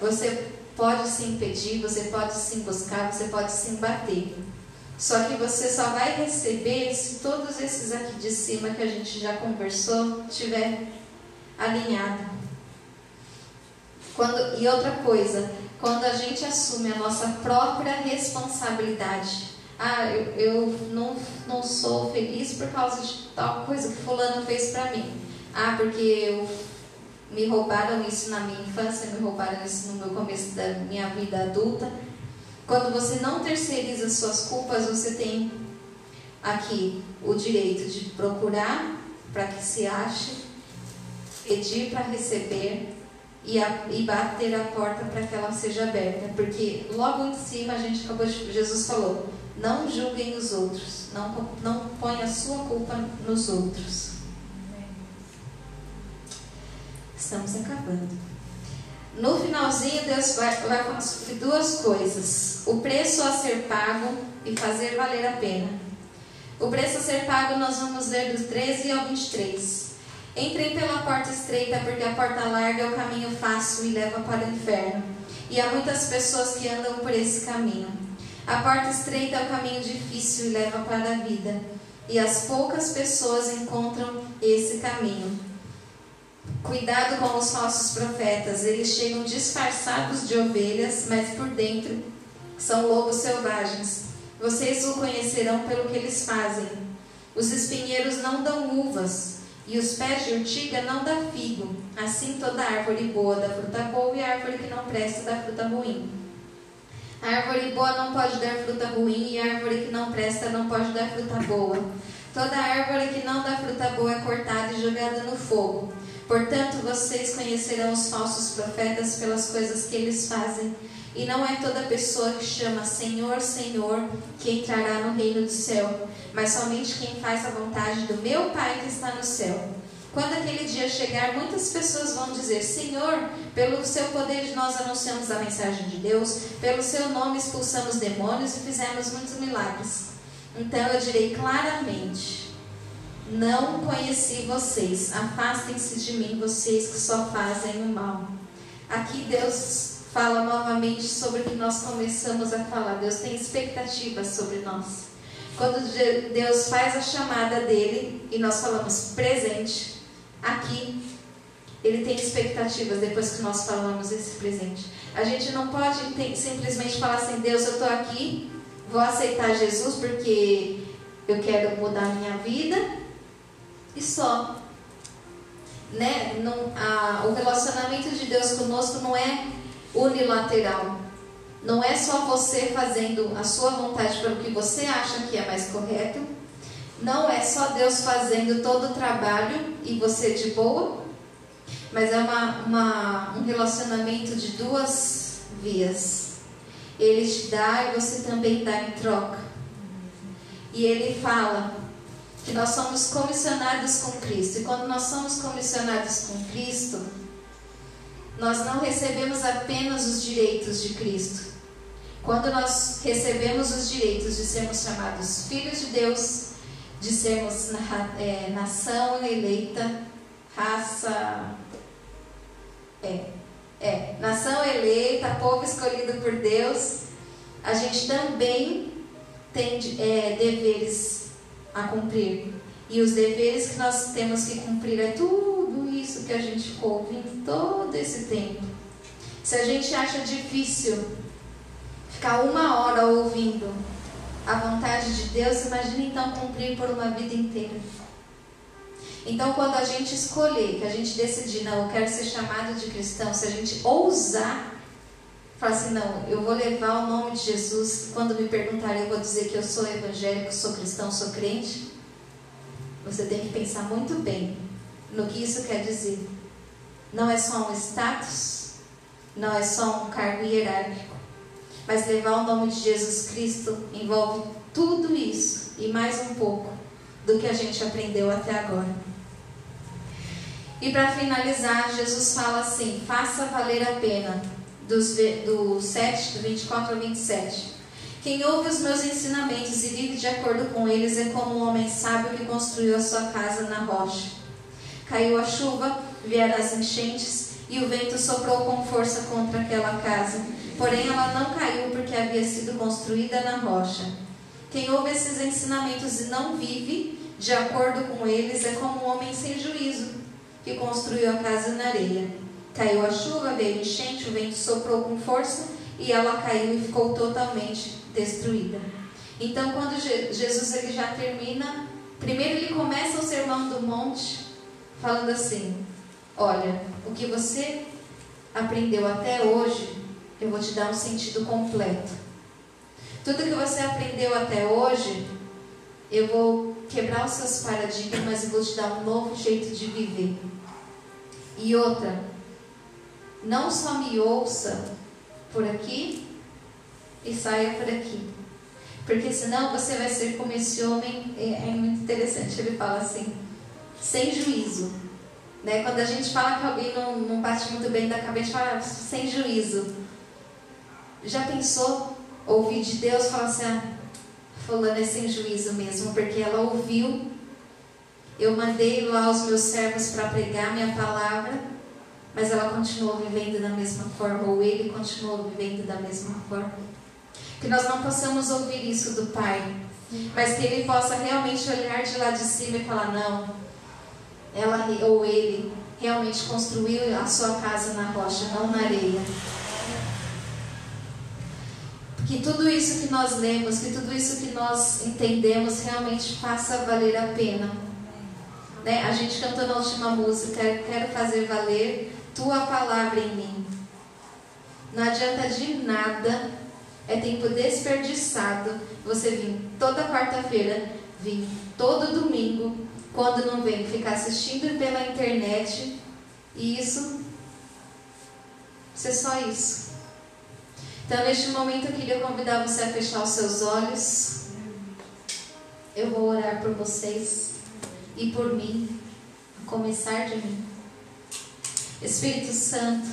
você pode se impedir, você pode se buscar, você pode se bater. Só que você só vai receber se todos esses aqui de cima que a gente já conversou tiver alinhado. Quando, e outra coisa, quando a gente assume a nossa própria responsabilidade. Ah, eu, eu não, não sou feliz por causa de tal coisa que fulano fez para mim. Ah, porque eu, me roubaram isso na minha infância, me roubaram isso no meu começo da minha vida adulta. Quando você não terceiriza suas culpas, você tem aqui o direito de procurar para que se ache, pedir para receber e, a, e bater a porta para que ela seja aberta. Porque logo em cima a gente acabou de, Jesus falou: não julguem os outros, não, não ponha a sua culpa nos outros. Estamos acabando. No finalzinho, Deus vai, vai falar sobre duas coisas: o preço a ser pago e fazer valer a pena. O preço a ser pago nós vamos ler do 13 ao 23. Entrem pela porta estreita, porque a porta larga é o caminho fácil e leva para o inferno. E há muitas pessoas que andam por esse caminho. A porta estreita é o caminho difícil e leva para a vida. E as poucas pessoas encontram esse caminho. Cuidado com os falsos profetas, eles chegam disfarçados de ovelhas, mas por dentro são lobos selvagens. Vocês o conhecerão pelo que eles fazem. Os espinheiros não dão uvas, e os pés de urtiga não dá figo. Assim toda árvore boa dá fruta boa, e árvore que não presta dá fruta ruim. A árvore boa não pode dar fruta ruim, e a árvore que não presta não pode dar fruta boa. Toda árvore que não dá fruta boa é cortada e jogada no fogo. Portanto, vocês conhecerão os falsos profetas pelas coisas que eles fazem. E não é toda pessoa que chama Senhor, Senhor que entrará no reino do céu, mas somente quem faz a vontade do meu Pai que está no céu. Quando aquele dia chegar, muitas pessoas vão dizer: Senhor, pelo seu poder nós anunciamos a mensagem de Deus, pelo seu nome expulsamos demônios e fizemos muitos milagres. Então eu direi claramente: não conheci vocês. Afastem-se de mim, vocês que só fazem o mal. Aqui Deus fala novamente sobre o que nós começamos a falar. Deus tem expectativas sobre nós. Quando Deus faz a chamada dele e nós falamos presente, aqui, ele tem expectativas depois que nós falamos esse presente. A gente não pode simplesmente falar assim: Deus, eu estou aqui, vou aceitar Jesus porque eu quero mudar minha vida e só. Né? Não, a, o relacionamento de Deus conosco não é unilateral. Não é só você fazendo a sua vontade pelo que você acha que é mais correto. não é só Deus fazendo todo o trabalho e você de boa, mas é uma, uma, um relacionamento de duas vias. Ele te dá e você também dá em troca. E ele fala que nós somos comissionados com Cristo. E quando nós somos comissionados com Cristo, nós não recebemos apenas os direitos de Cristo. Quando nós recebemos os direitos de sermos chamados filhos de Deus, de sermos é, nação eleita, raça. É, é, nação eleita, povo escolhido por Deus, a gente também tem é, deveres a cumprir. E os deveres que nós temos que cumprir é tudo isso que a gente ficou ouvindo todo esse tempo. Se a gente acha difícil ficar uma hora ouvindo a vontade de Deus, imagine então cumprir por uma vida inteira. Então, quando a gente escolher, que a gente decidir, não, eu quero ser chamado de cristão, se a gente ousar, falar assim, não, eu vou levar o nome de Jesus, quando me perguntarem, eu vou dizer que eu sou evangélico, sou cristão, sou crente. Você tem que pensar muito bem no que isso quer dizer. Não é só um status, não é só um cargo hierárquico, mas levar o nome de Jesus Cristo envolve tudo isso e mais um pouco do que a gente aprendeu até agora. E para finalizar, Jesus fala assim: faça valer a pena, dos, do 7, do 24 ao 27. Quem ouve os meus ensinamentos e vive de acordo com eles é como um homem sábio que construiu a sua casa na rocha. Caiu a chuva, vieram as enchentes e o vento soprou com força contra aquela casa. Porém, ela não caiu porque havia sido construída na rocha. Quem ouve esses ensinamentos e não vive de acordo com eles é como um homem sem juízo que construiu a casa na areia. Caiu a chuva, veio enchente, o vento soprou com força e ela caiu e ficou totalmente destruída. Então, quando Jesus ele já termina, primeiro ele começa o sermão do monte falando assim: Olha, o que você aprendeu até hoje, eu vou te dar um sentido completo. Tudo que você aprendeu até hoje, eu vou quebrar os seus paradigmas, mas eu vou te dar um novo jeito de viver. E outra, não só me ouça por aqui e saia por aqui. Porque senão você vai ser como esse homem, é, é muito interessante, ele fala assim, sem juízo. Né? Quando a gente fala que alguém não, não bate muito bem da cabeça, fala sem juízo. Já pensou ouvir de Deus falar assim, ah, fulano é sem juízo mesmo, porque ela ouviu. Eu mandei lá os meus servos para pregar minha palavra, mas ela continuou vivendo da mesma forma, ou ele continuou vivendo da mesma forma. Que nós não possamos ouvir isso do Pai, mas que ele possa realmente olhar de lá de cima e falar: não, ela ou ele realmente construiu a sua casa na rocha, não na areia. Que tudo isso que nós lemos, que tudo isso que nós entendemos realmente faça valer a pena. Né? A gente cantou na última música, quero fazer valer tua palavra em mim. Não adianta de nada, é tempo desperdiçado você vir toda quarta-feira, vir todo domingo, quando não vem ficar assistindo pela internet e isso ser só isso. Então, neste momento, eu queria convidar você a fechar os seus olhos. Eu vou orar por vocês e por mim, a começar de mim. Espírito Santo,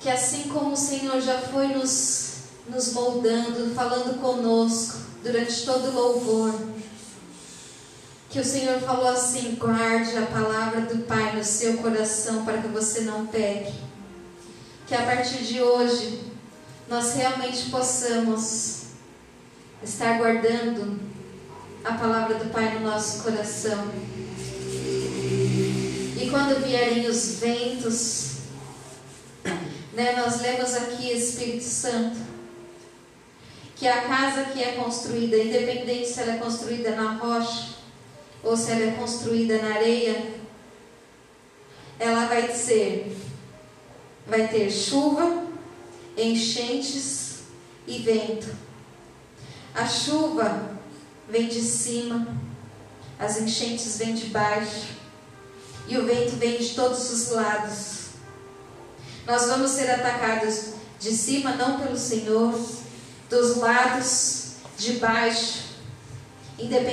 que assim como o Senhor já foi nos, nos moldando, falando conosco durante todo o louvor, que o Senhor falou assim: guarde a palavra do Pai no seu coração para que você não peque que a partir de hoje nós realmente possamos estar guardando a palavra do Pai no nosso coração. E quando vierem os ventos, né, nós lemos aqui, Espírito Santo, que a casa que é construída, independente se ela é construída na rocha ou se ela é construída na areia, ela vai ser vai ter chuva, enchentes e vento. A chuva vem de cima, as enchentes vêm de baixo, e o vento vem de todos os lados. Nós vamos ser atacados de cima, não pelo Senhor, dos lados, de baixo, independente